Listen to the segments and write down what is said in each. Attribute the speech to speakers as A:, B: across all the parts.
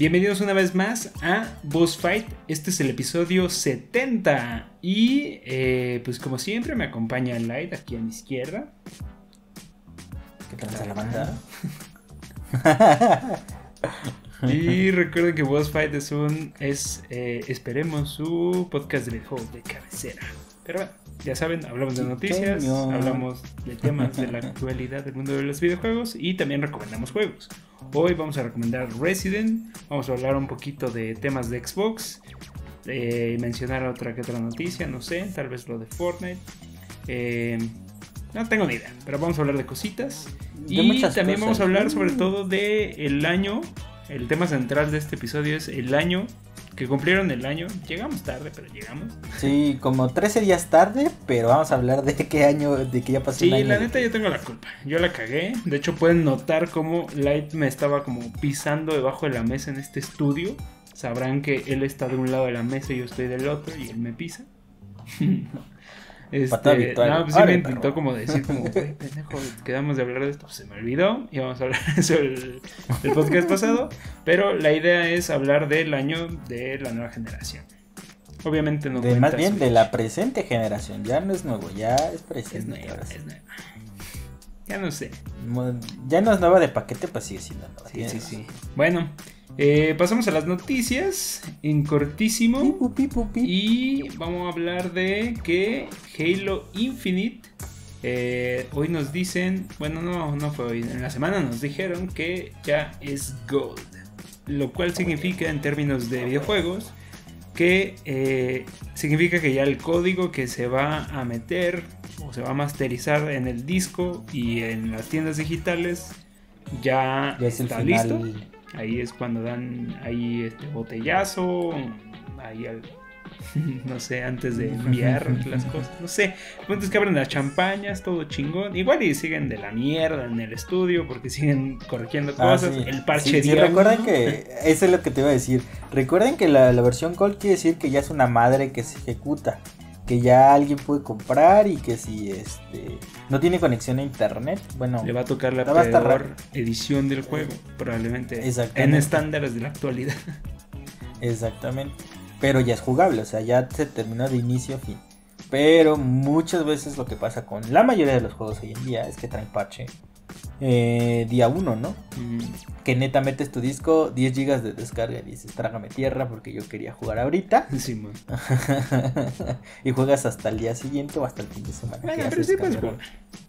A: Bienvenidos una vez más a Boss Fight. Este es el episodio 70. Y eh, pues como siempre me acompaña Light aquí a mi izquierda.
B: ¿Qué tal la banda?
A: y recuerden que Boss Fight es un. es eh, esperemos su podcast de videojuegos de cabecera. Pero bueno, ya saben, hablamos de noticias, hablamos de temas de la actualidad del mundo de los videojuegos y también recomendamos juegos. Hoy vamos a recomendar Resident, vamos a hablar un poquito de temas de Xbox, eh, mencionar otra que otra noticia, no sé, tal vez lo de Fortnite. Eh, no tengo ni idea, pero vamos a hablar de cositas. y también vamos a hablar sobre todo de el año. El tema central de este episodio es el año que cumplieron el año. Llegamos tarde, pero llegamos.
B: Sí, como 13 días tarde, pero vamos a hablar de qué año, de que ya pasó
A: sí, la neta yo tengo la culpa. Yo la cagué. De hecho, pueden notar cómo Light me estaba como pisando debajo de la mesa en este estudio. Sabrán que él está de un lado de la mesa y yo estoy del otro y él me pisa. Este, no, pues sí me intentó como decir como, pendejo, quedamos de hablar de esto, pues se me olvidó y vamos a hablar de eso el, el podcast pasado, pero la idea es hablar del año de la nueva generación. Obviamente no
B: de, Más bien de la presente generación, ya no es nuevo, ya es presente.
A: Es nueva, Ya no sé.
B: Ya no es nueva de paquete, pues sigue siendo nueva.
A: Sí, sí, sí. Bueno, eh, pasamos a las noticias en cortísimo. Y vamos a hablar de que Halo Infinite. Eh, hoy nos dicen, bueno, no, no fue hoy, en la semana nos dijeron que ya es Gold. Lo cual significa en términos de videojuegos que eh, significa que ya el código que se va a meter o se va a masterizar en el disco y en las tiendas digitales ya, está listo Ahí es cuando dan ahí este botellazo, ahí no sé, antes de enviar las cosas, no sé. Entonces que abren las champañas, todo chingón. Igual y siguen de la mierda en el estudio porque siguen corrigiendo ah, cosas. El parche
B: sí, recuerden que, eso es lo que te iba a decir. Recuerden que la, la versión Cold quiere decir que ya es una madre que se ejecuta que ya alguien puede comprar y que si este no tiene conexión a internet, bueno,
A: le va a tocar la peor edición del juego, probablemente en estándares de la actualidad.
B: Exactamente. Pero ya es jugable, o sea, ya se terminó de inicio a fin. Pero muchas veces lo que pasa con la mayoría de los juegos hoy en día es que traen parche eh, día 1, ¿no? Que neta metes tu disco, 10 GB de descarga y dices, trágame tierra porque yo quería jugar ahorita.
A: Sí,
B: y juegas hasta el día siguiente o hasta el fin de semana.
A: pero sí puedes jugar.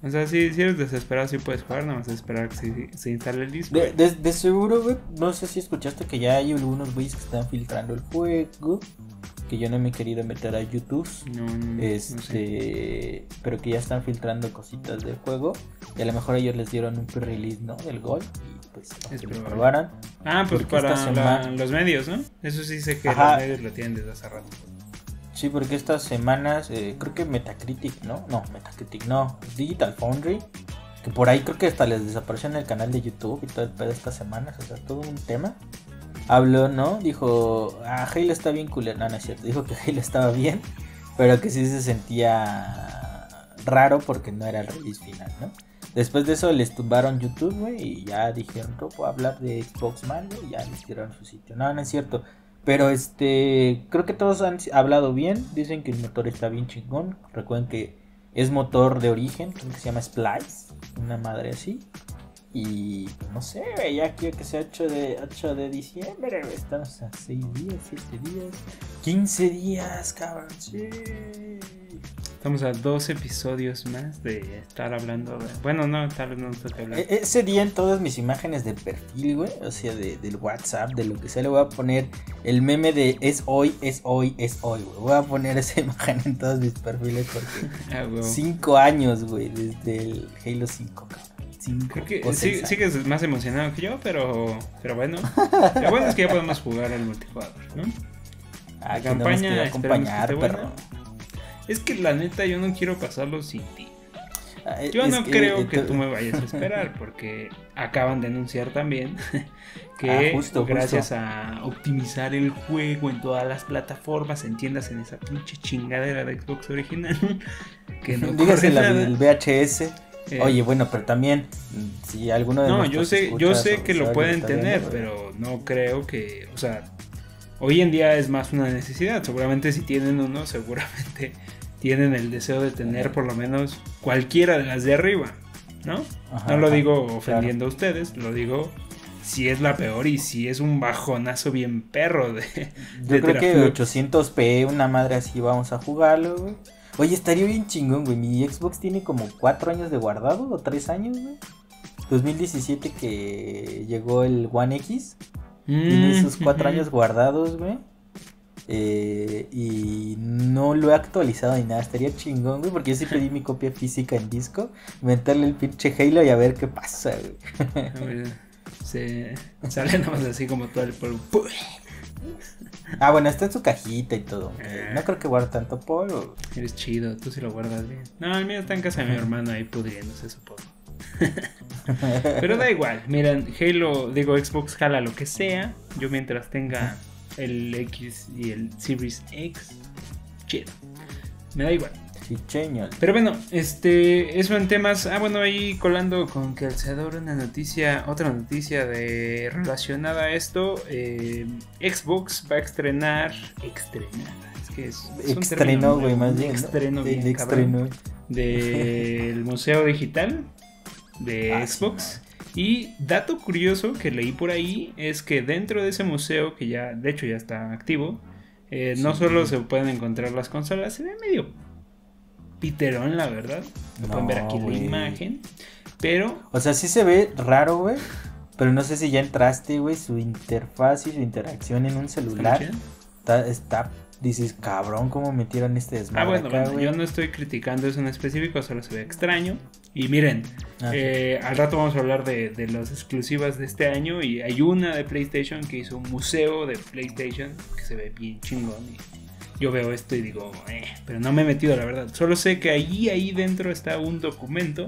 A: O sea, si, eres desesperado, sí puedes jugar, nada más esperar que se, se instale el disco.
B: De, seguro, güey, no sé si escuchaste que ya hay algunos güeyes que están filtrando el juego que yo no me he querido meter a YouTube. este, pero que ya están filtrando cositas del juego. Y a lo mejor ellos les dieron un pre-release, ¿no? Del gol. Y pues
A: es que lo probaran. Ah, pues para los medios, ¿no? Eso sí sé que los medios lo tienen desde hace rato.
B: Sí, porque estas semanas, eh, creo que Metacritic, ¿no? No, Metacritic, no. Digital Foundry. Que por ahí creo que hasta les desapareció en el canal de YouTube y todo el pedo estas semanas. O sea, todo un tema habló, ¿no? Dijo, ah, Halo está bien culero. No, no es cierto. Dijo que Halo estaba bien, pero que sí se sentía raro porque no era el release final, ¿no? Después de eso les tumbaron YouTube, güey, y ya dijeron, no puedo hablar de Xbox Man, y ya les tiraron su sitio. No, no es cierto. Pero este, creo que todos han hablado bien. Dicen que el motor está bien chingón. Recuerden que es motor de origen, creo que se llama Splice, una madre así. Y no sé, ya quiero que sea 8 de, 8 de diciembre, Estamos a 6 días, 7 días, 15 días, cabrón. Sí.
A: Estamos a dos episodios más de estar hablando. Bueno, no, tal vez no nos toca hablar.
B: E, ese día en todas mis imágenes de perfil, güey, o sea, de, del WhatsApp, de lo que sea, le voy a poner el meme de es hoy, es hoy, es hoy, güey. Voy a poner esa imagen en todos mis perfiles porque 5 ah, años, güey, desde el Halo 5, cabrón.
A: Creo que sí, sigues más emocionado que yo, pero, pero bueno. Lo bueno es que ya podemos jugar al multijugador, ¿no?
B: Ah, la campaña, acompañar, pero...
A: Es que la neta yo no quiero pasarlo sin ti. Ah, yo no creo eh, que tú me vayas a esperar porque acaban de anunciar también que ah, gracias a optimizar el juego en todas las plataformas, entiendas en esa pinche chingadera de Xbox original,
B: que no Dígase la del VHS
A: Eh,
B: Oye, bueno, pero también si alguno de
A: No, yo sé, yo sé que lo pueden tener, pero no creo que, o sea, hoy en día es más una necesidad. Seguramente si tienen uno, seguramente tienen el deseo de tener por lo menos cualquiera de las de arriba, ¿no?
B: Ajá,
A: no lo digo ofendiendo a ustedes, lo digo si es la peor y si es un bajonazo bien perro de,
B: Yo
A: de
B: creo que
A: teraflops.
B: 800p, una madre así, vamos a jugarlo, güey. Oye, estaría bien chingón, güey. Mi Xbox tiene como 4 años de guardado o 3 años, güey. 2017 que llegó el One X. Tiene
A: Mm,
B: sus 4
A: ujú.
B: años guardados, güey. Eh, y no lo he actualizado ni nada. Estaría chingón, güey. Porque yo sí pedí mi copia física en disco. Meterle el pinche Halo y a ver qué pasa, güey.
A: Se sale nomás así como todo el polvo.
B: Ah, bueno, está en su cajita y todo.
A: Eh.
B: No creo que guarde tanto polvo.
A: Eres chido, tú sí lo guardas bien. No, el mío está en casa de mi hermano ahí pudriéndose, supongo. Pero da igual, miren, Halo, digo, Xbox jala lo que sea. Yo mientras tenga el X y el Series X, chido. Me da igual.
B: Chicheño.
A: Pero bueno, este, eso en temas. Ah, bueno, ahí colando con que Calzador una noticia, otra noticia de relacionada a esto. eh, Xbox va a estrenar. Estrenar. Es que es. es
B: güey, más bien. ¿no?
A: Extreno,
B: El
A: bien. Del Museo Digital de
B: Ah, sí,
A: Xbox. Y dato curioso que leí por ahí es que dentro de ese museo, que ya, de hecho, ya está activo, eh, no
B: Sí.
A: solo se pueden encontrar las consolas, se ve medio piterón, la verdad. Lo pueden ver
B: No,
A: aquí
B: güey.
A: la imagen. Pero,
B: O sea, sí se ve raro, güey. Pero no sé si ya entraste, güey. Su interfaz y su interacción en un celular está, está dices, cabrón, ¿cómo metieron este
A: Ah,
B: desmadre
A: bueno,
B: acá,
A: bueno,
B: güey?
A: yo no estoy criticando eso en específico, solo se ve extraño. Y miren,
B: Ah,
A: eh, al rato vamos a hablar de, de las exclusivas de este año. Y hay una de PlayStation que hizo un museo de PlayStation que se ve bien chingón. Y yo veo esto y digo, eh, pero no me he metido, la verdad. Solo sé que ahí, ahí dentro está un documento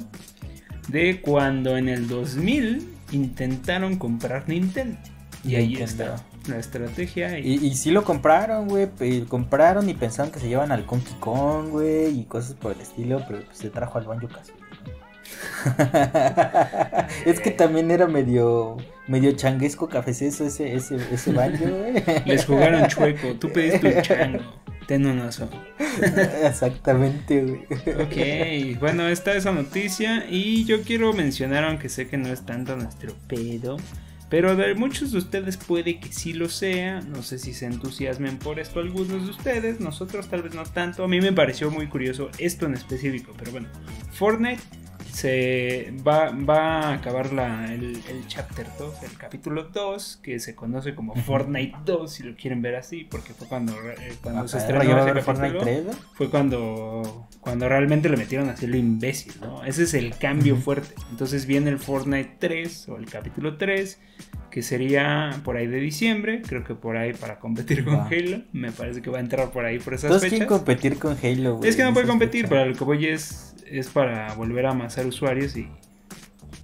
A: de cuando en el 2000 intentaron comprar Nintendo. Y ahí
B: Nintendo.
A: está la estrategia. Y,
B: Y, y sí lo compraron, güey. Compraron y pensaron que se llevan al Donkey Kong, güey. Y cosas por el estilo. Pero pues, se trajo al Banjo Kazooie. es que también era medio medio changuesco cafeceso ese ese ese banjo, güey.
A: les jugaron chueco. Tú pediste un chango. Ten un oso.
B: Exactamente, güey.
A: Ok, bueno, está esa noticia y yo quiero mencionar, aunque sé que no es tanto nuestro pedo, pero de muchos de ustedes puede que sí lo sea, no sé si se entusiasmen por esto algunos de ustedes, nosotros tal vez no tanto, a mí me pareció muy curioso esto en específico, pero bueno, Fortnite se va, va a acabar la, el, el chapter 2, el capítulo 2, que se conoce como Fortnite 2, si lo quieren ver así, porque fue cuando, eh, cuando se
B: Ah,
A: estrenó
B: ¿ya va a
A: ese capítulo
B: 3, güey?
A: fue cuando, cuando realmente le metieron así lo imbécil, ¿no? Ese es el cambio fuerte. Entonces viene el Fortnite 3 o el capítulo 3, que sería por ahí de diciembre, creo que por ahí para competir con. Halo. Me parece que va a entrar por ahí por esas
B: Todos
A: fechas.
B: competir con Halo, güey.
A: Es que no puede competir, pero lo que voy es, es para volver a amasar usuarios y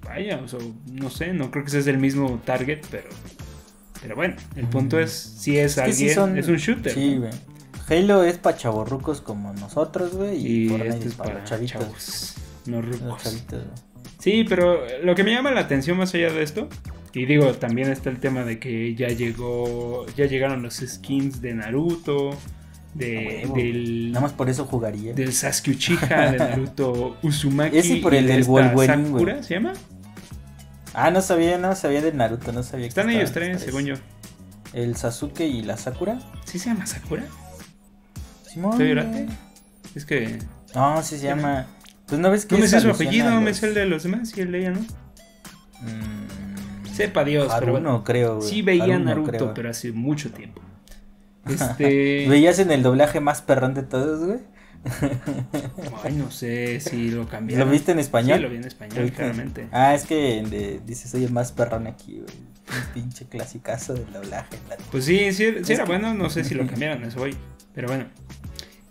A: vaya, o sea, no sé, no creo que ese es el mismo target, pero pero bueno, el punto
B: Mm.
A: es si es,
B: Es que sí
A: alguien,
B: son-
A: es un shooter.
B: Sí,
A: ¿no?
B: güey. Halo es para chavorrucos como nosotros, güey. Y,
A: Y este
B: es para chavitos.
A: chavos, no rucos.
B: chavitos.
A: Sí, pero lo que me llama la atención más allá de esto, y digo, también está el tema de que ya llegó, ya llegaron los skins de Naruto, de, del,
B: Nada más por eso jugaría.
A: del Sasuke Uchiha, de Naruto Uzumaki.
B: Ese por el
A: y
B: del Wolverine,
A: Sakura. ¿se llama?
B: Ah, no sabía, no sabía de Naruto, no sabía
A: Están ellos
B: los
A: tres, según yo.
B: El Sasuke y la Sakura.
A: ¿Sí se llama Sakura?
B: Simón.
A: ¿Estoy llorate? Es que
B: No, sí se llama. Pues no ves que
A: no me
B: es
A: sé su apellido, me sé el de los demás y el de ella, ¿no?
B: Mm,
A: Sepa Dios, pero bueno.
B: creo.
A: Sí veía
B: Haruno,
A: Naruto,
B: creo.
A: pero hace mucho tiempo. Este...
B: ¿Veías en el doblaje más perrón de todos, güey?
A: Ay, no sé si lo cambiaron.
B: ¿Lo viste en español?
A: Sí, lo vi en español, claramente.
B: Ah, es que de- dices, soy el más perrón aquí, güey. Un pinche clasicazo del doblaje. la-
A: Pues sí, sí, sí era
B: que-
A: bueno, no sé si lo cambiaron, eso hoy. Pero bueno.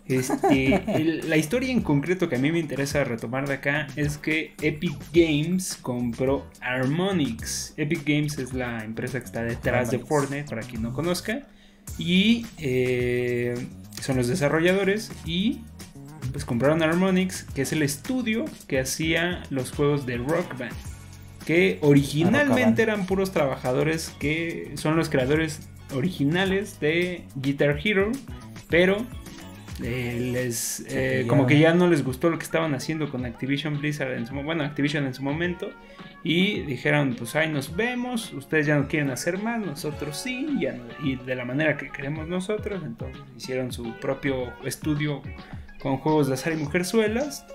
A: Este, el- la historia en concreto que a mí me interesa retomar de acá es que Epic Games compró Harmonix. Epic Games es la empresa que está detrás de. Fortnite, para quien no conozca. Y eh, son los desarrolladores. Y pues compraron Harmonix, que es el estudio que hacía los juegos de Rock Band. Que originalmente eran puros trabajadores que son los creadores originales de Guitar Hero, pero eh, les eh, como que ya no les gustó lo que estaban haciendo con Activision Blizzard en su bueno Activision en su momento y dijeron pues ahí nos vemos ustedes ya no quieren hacer más nosotros sí y de la manera que queremos nosotros entonces hicieron su propio estudio con juegos de azar y mujerzuelas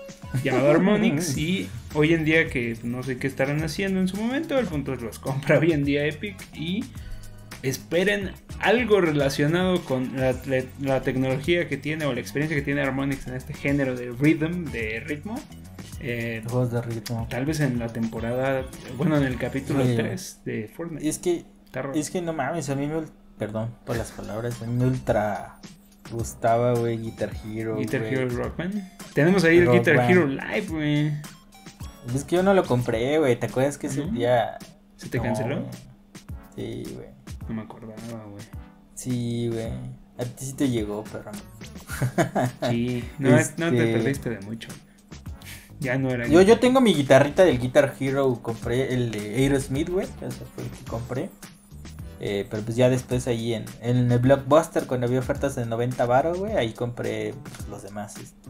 A: llamado Harmonix y hoy en día que no sé qué estarán haciendo en su momento el punto es los compra hoy en día Epic y esperen algo relacionado con la, tecnología que tiene o la experiencia que tiene Harmonix en este género de rhythm, de ritmo.
B: Eh, Juegos de ritmo.
A: Tal vez en la temporada, bueno, en el capítulo 3 de Fortnite.
B: Es que, es que no mames, a mí me, perdón por las palabras, a mí me ultra gustaba, güey, Guitar Hero.
A: Guitar Hero Rockman. Tenemos ahí el Guitar Hero Live, güey.
B: Es que yo no lo compré, güey, ¿te acuerdas que ese día...
A: ¿Se te canceló?
B: Sí, güey.
A: No me acordaba, güey.
B: Sí, güey. A ti sí te llegó, perro.
A: Sí, no, no te este perdiste de mucho. Ya no era.
B: Yo, yo tengo mi guitarrita del Guitar Hero, compré el de Aerosmith, güey. Ese fue el que compré. Eh, pero pues ya después ahí en, en, el Blockbuster, cuando había ofertas de 90 baros, güey, ahí compré pues, los demás. Este,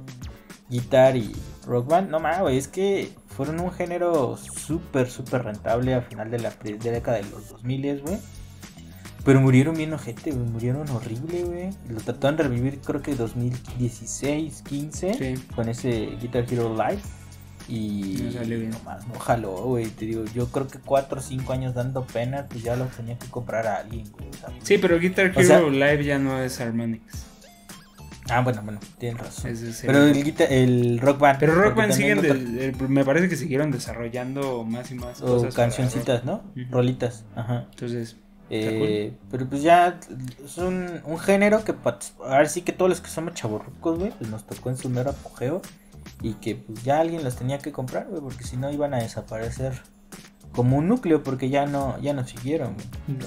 B: guitar y Rock Band. No mames, güey, es que fueron un género súper, súper rentable a final de la década de los 2000, güey. Pero murieron bien ojete, güey. Murieron horrible, güey. Lo trataron de revivir, creo que 2016, 15. Con ese Guitar Hero Live. Y
A: no salió bien.
B: Nomás no jaló, güey. Te digo, yo creo que 4 o 5 años dando pena, pues ya lo tenía que comprar a alguien, güey.
A: sí, pero Guitar Hero Live ya no es Harmonix.
B: Ah, bueno, bueno, tienen razón. pero el, el, Rock Band.
A: Pero Rock Band siguen, me parece que siguieron desarrollando más y más
B: o cancioncitas, ¿no? Rolitas, ajá.
A: Entonces,
B: eh, pero pues ya es un, un género que ahora sí que todos los que somos chaborrucos, güey, pues nos tocó en su mero apogeo y que pues ya alguien los tenía que comprar, güey, porque si no iban a desaparecer como un núcleo porque ya no ya no siguieron.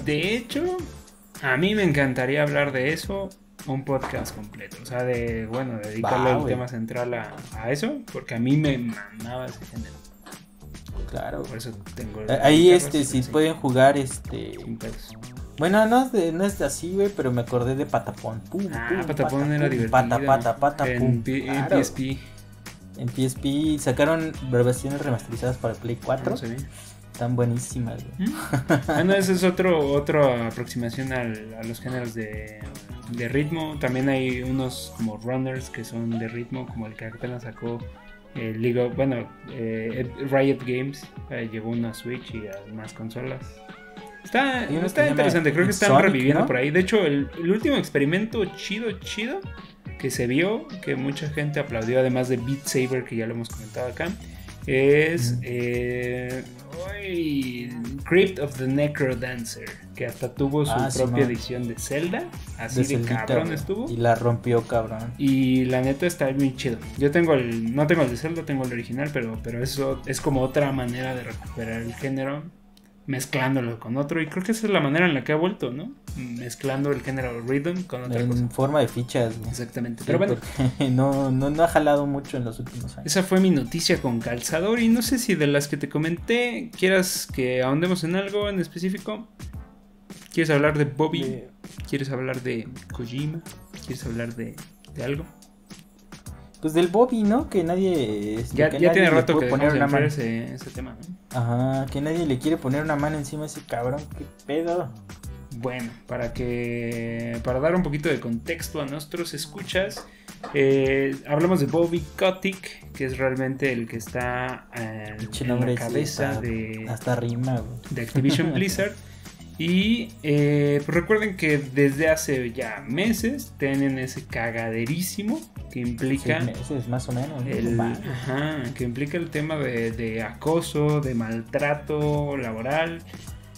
A: De hecho, a mí me encantaría hablar de eso un podcast completo, o sea, de bueno, dedicarle el tema central a, a, eso, porque a mí me mandaba ese género.
B: Claro.
A: Por eso tengo.
B: Ahí, este, si pueden jugar, este. Bueno, no es, de, no es así, güey, pero me acordé de Patapón.
A: ah, Patapón era divertido.
B: Pata, pata, pata,
A: en, en PSP.
B: En PSP sacaron versiones remasterizadas para Play 4. No Están buenísimas, güey.
A: ¿Mm? Bueno, esa es otro, otra aproximación al, a los géneros de, de ritmo. También hay unos como runners que son de ritmo, como el que apenas sacó eh, bueno, eh, Riot Games eh, llevó una Switch y más consolas. Está, está interesante, creo que están reviviendo por ahí. De hecho, el, último experimento chido, chido que se vio, que mucha gente aplaudió, además de Beat Saber, que ya lo hemos comentado acá, es eh, Crypt of the Necro Dancer, que hasta tuvo su ah, propia edición de Zelda, así de, cabrón estuvo.
B: Y la rompió cabrón.
A: Y la neta está muy chido. Yo tengo el, no tengo el de Zelda, tengo el original, pero, pero eso es como otra manera de recuperar el género mezclándolo con otro. Y creo que esa es la manera en la que ha vuelto, ¿no? Mezclando el género rhythm con otra
B: cosa. En forma de fichas.
A: Exactamente. Pero bueno.
B: No, no, no, ha jalado mucho en los últimos años.
A: Esa fue mi noticia con calzador. Y no sé si de las que te comenté, quieras que ahondemos en algo en específico. ¿Quieres hablar de Bobby? ¿Quieres hablar de Kojima? ¿Quieres hablar de, de algo?
B: Pues del Bobby, ¿no? Que nadie.
A: Este, ya,
B: ya
A: tiene rato que poner una mano. Ese, tema,
B: Ajá, que nadie le quiere poner una mano encima a ese cabrón. ¿Qué pedo?
A: Bueno, para que. Para dar un poquito de contexto a nuestros escuchas. Eh, hablamos de Bobby Kotick, que es realmente el que está eh, en la cabeza de.
B: Hasta rima,
A: De Activision Blizzard. Y eh, pues recuerden que desde hace ya meses tienen ese cagaderísimo que implica.
B: meses, más o menos.
A: que implica el tema de, acoso, de maltrato laboral.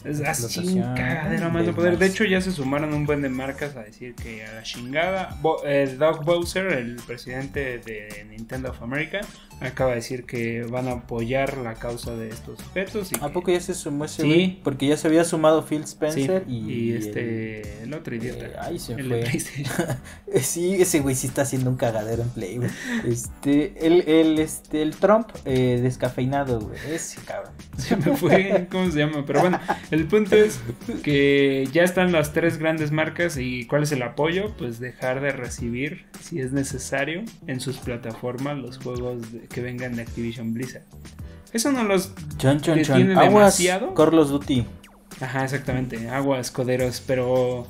A: Es así un cagadero más de poder. De hecho, ya se sumaron un buen de marcas a decir que a la chingada. el Doug Bowser, el presidente de Nintendo of America, acaba de decir que van a apoyar la causa de estos sujetos.
B: ¿A poco ya se sumó ese sí. Porque ya se había sumado Phil Spencer
A: y, este. El, otro idiota. Eh,
B: ay, se fue. sí, ese güey sí está haciendo un cagadero en Play, Este. El, el, este, el Trump eh, descafeinado, güey. Ese cabrón.
A: Se me fue. ¿Cómo se llama? Pero bueno, el punto es que ya están las tres grandes marcas y ¿cuál es el apoyo? Pues dejar de recibir, si es necesario, en sus plataformas los juegos de, que vengan de Activision Blizzard. Eso no los
B: chon, chon, chon. Aguas, demasiado. Carlos Duty.
A: Ajá, exactamente. Aguas, coderos, pero.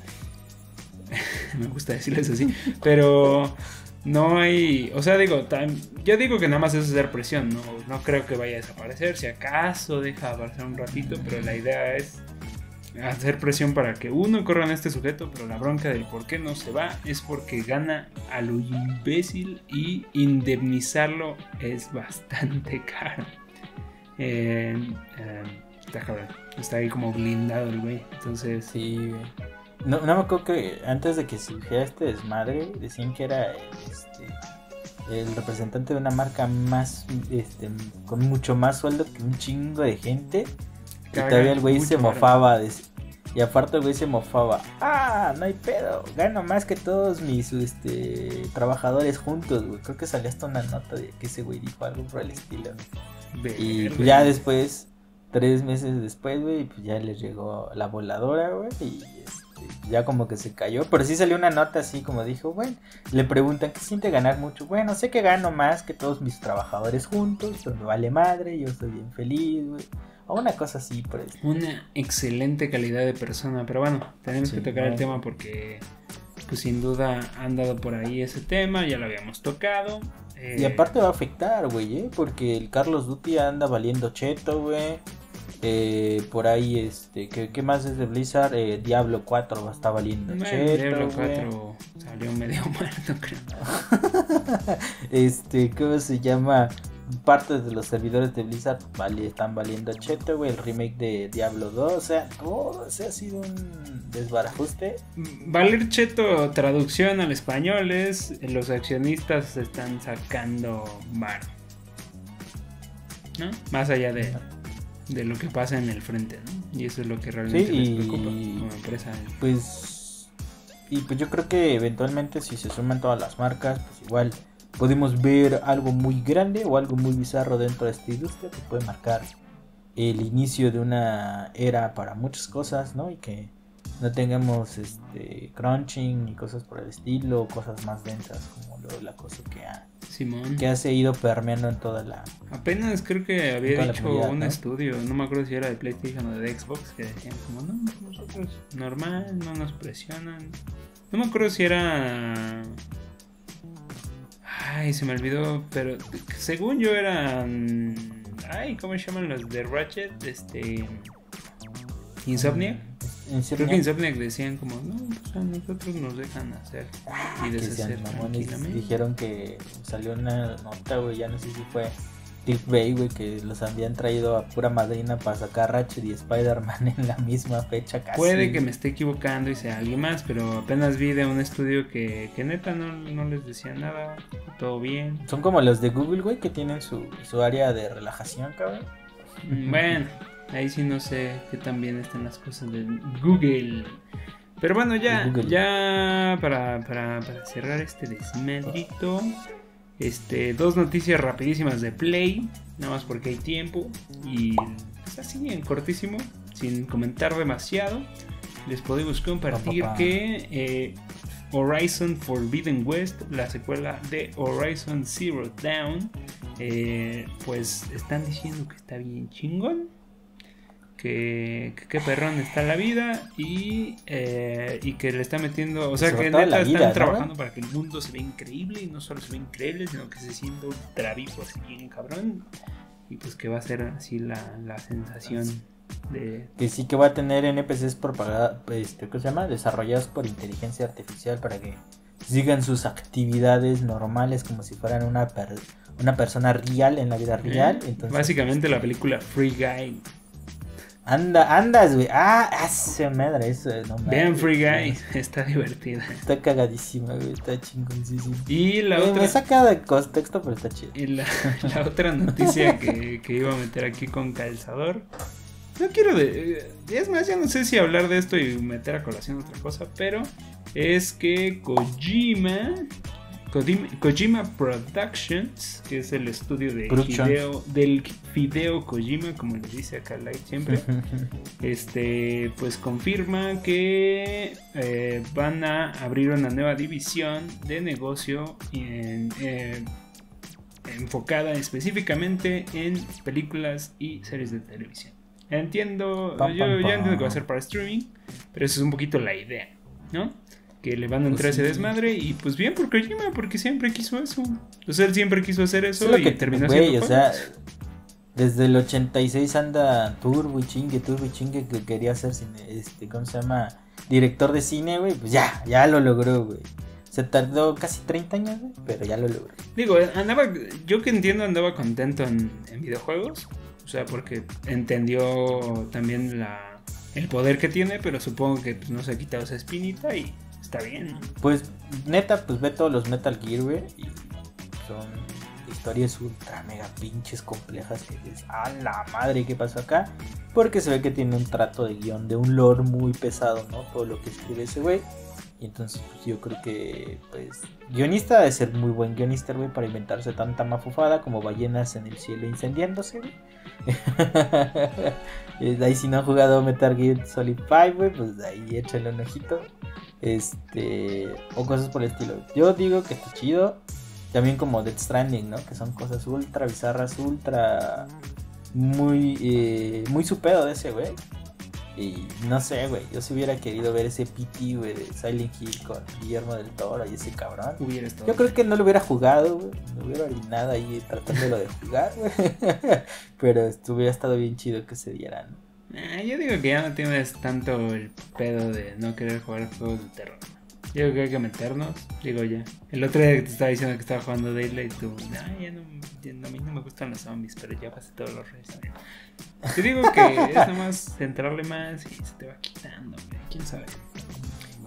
A: Me gusta decirles así. Pero no hay. O sea, digo, yo digo que nada más es hacer presión. No, no creo que vaya a desaparecer. Si acaso deja de aparecer un ratito, pero la idea es hacer presión para que uno corra en este sujeto, pero la bronca del por qué no se va es porque gana a lo imbécil y indemnizarlo es bastante caro. Eh, está, ahí como blindado el güey. Entonces.
B: Sí, no, no me acuerdo que antes de que surgiera este desmadre, decían que era este, el representante de una marca más, este, con mucho más sueldo que un chingo de gente. Y todavía el güey se mofaba. y aparte el güey se mofaba. Ah, no hay pedo. Gano más que todos mis este, trabajadores juntos, güey. Creo que salió hasta una nota de que ese güey dijo algo por el estilo. Y ya después, tres meses después, güey, pues ya les llegó la voladora, güey. Y este, ya como que se cayó. Pero sí salió una nota así como dijo, bueno, le preguntan, ¿qué siente ganar mucho? Bueno, sé que gano más que todos mis trabajadores juntos, pero me vale madre, yo estoy bien feliz, güey una cosa así, por
A: Una excelente calidad de persona, pero bueno, tenemos que tocar el tema porque, pues sin duda han dado por ahí ese tema, ya lo habíamos tocado.
B: Y aparte va a afectar, güey, ¿eh? porque el Carlos Duty anda valiendo cheto, güey. Eh, por ahí, este, ¿qué, más es de Blizzard? Eh, Diablo 4 va a estar valiendo cheto.
A: Diablo 4 salió medio muerto, creo.
B: este, ¿cómo se llama? parte de los servidores de Blizzard vale, están valiendo cheto, güey. El remake de Diablo 2, o sea, todo se ha sido un desbarajuste.
A: Valer cheto, traducción al español es: los accionistas están sacando bar. ¿No? Más allá de, de lo que pasa en el frente, ¿no? Y eso es lo que realmente les preocupa como empresa.
B: Pues. Y pues yo creo que eventualmente, si se suman todas las marcas, pues igual podemos ver algo muy grande o algo muy bizarro dentro de esta industria que puede marcar el inicio de una era para muchas cosas, ¿no? Y que no tengamos este crunching y cosas por el estilo, cosas más densas como lo la cosa que ha
A: Simón.
B: que ha seguido permeando en toda la
A: apenas creo que había hecho un estudio, no me acuerdo si era de PlayStation o de Xbox que decían como no, nosotros normal, no nos presionan. No me acuerdo si era Ay, se me olvidó, pero según yo eran. Ay, ¿cómo se llaman los de Ratchet? Este. Insomniac. Creo que Insomniac decían como, no, pues a nosotros nos dejan hacer y deshacer tranquilamente.
B: Dijeron que salió una nota, güey, ya no sé si fue Bay, güey, que los habían traído a pura madrina para sacar Ratchet y Spider-Man en la misma fecha casi.
A: Puede que me esté equivocando y sea alguien más, pero apenas vi de un estudio que, que neta no, no, les decía nada, todo bien.
B: Son como los de Google, güey, que tienen su, su área de relajación, cabrón.
A: Bueno, ahí sí no sé qué tan bien están las cosas de Google. Pero bueno, ya, ya para, para, para cerrar este desmadrito. Este, dos noticias rapidísimas de Play, nada más porque hay tiempo. Y pues, así, en cortísimo, sin comentar demasiado, les podemos compartir que eh, Horizon Forbidden West, la secuela de Horizon Zero Dawn, eh, pues están diciendo que está bien chingón que, qué perrón está la vida y, eh, y que le está metiendo, o sea, que neta están trabajando para que el mundo se vea increíble y no solo se vea increíble, sino que se sienta ultra vivo, así bien cabrón. Y pues que va a ser así la, la sensación de...
B: Que sí que va a tener NPCs propagados, este, ¿qué se llama? Desarrollados por inteligencia artificial para que sigan sus actividades normales como si fueran una, una persona real en la vida real.
A: Entonces, Básicamente la película Free Guy
B: Anda, andas, güey. Ah, hace madre eso. No
A: Vean Free Guy, está divertida.
B: Está cagadísima, güey. Está chingoncísima.
A: Y la otra.
B: Me saca de contexto, pero está chido.
A: Y la, la otra noticia que, que, iba a meter aquí con calzador. No quiero de. Es más, ya no sé si hablar de esto y meter a colación otra cosa, pero es que Kojima Kojima Productions, que es el estudio de Hideo, del Fideo Kojima, como le dice acá Light siempre, este, pues confirma que eh, van a abrir una nueva división de negocio eh, enfocada específicamente en películas y series de televisión. Entiendo, yo ya entiendo que va a ser para streaming, pero eso es un poquito la idea, ¿no? Que le van a entrar pues ese desmadre y pues bien por Kojima porque siempre quiso eso. O sea, él siempre quiso hacer eso y terminó
B: haciendo o sea, desde el 86 anda turbo y chingue, turbo y chingue que quería ser cine, este, ¿cómo se llama? Director de cine, güey, pues ya, ya lo logró, güey. Se tardó casi 30 años, güey, pero ya lo logró.
A: Digo, andaba, yo que entiendo andaba contento en, en videojuegos, o sea, porque entendió también la, el poder que tiene, pero supongo que pues, no se ha quitado esa espinita y está bien.
B: Pues neta, pues ve todos los Metal Gear, güey, y son historias ultra mega pinches complejas que dices, a la madre, ¿qué pasó acá? Porque se ve que tiene un trato de guion, de un lore muy pesado, ¿no? Todo lo que escribe ese güey. Y entonces pues, yo creo que, pues, guionista debe ser muy buen guionista, güey, para inventarse tanta mafufada como ballenas en el cielo incendiándose, güey. ahí si no han jugado Metal Gear Solid 5, güey, pues ahí échale un ojito. Este, o cosas por el estilo. Yo digo que está chido. También como Death Stranding, ¿no? Que son cosas ultra bizarras, ultra. Muy, eh, muy su pedo de ese, güey. Y no sé, güey. Yo si hubiera querido ver ese PT, güey, de Silent Hill con Guillermo del Toro y ese cabrón. Yo creo que no lo hubiera jugado, güey. No hubiera orinado ahí tratándolo de jugar, güey. Pero hubiera estado bien chido que se dieran,
A: yo digo que ya no tienes tanto el pedo de no querer jugar juegos de terror. Yo creo que hay que meternos, digo ya. El otro día que te estaba diciendo que estaba jugando Daylight, tú, ya no, a mí no me gustan los zombies, pero ya pasé todos los reyes. Te digo que es nomás centrarle más y se te va quitando, quién sabe.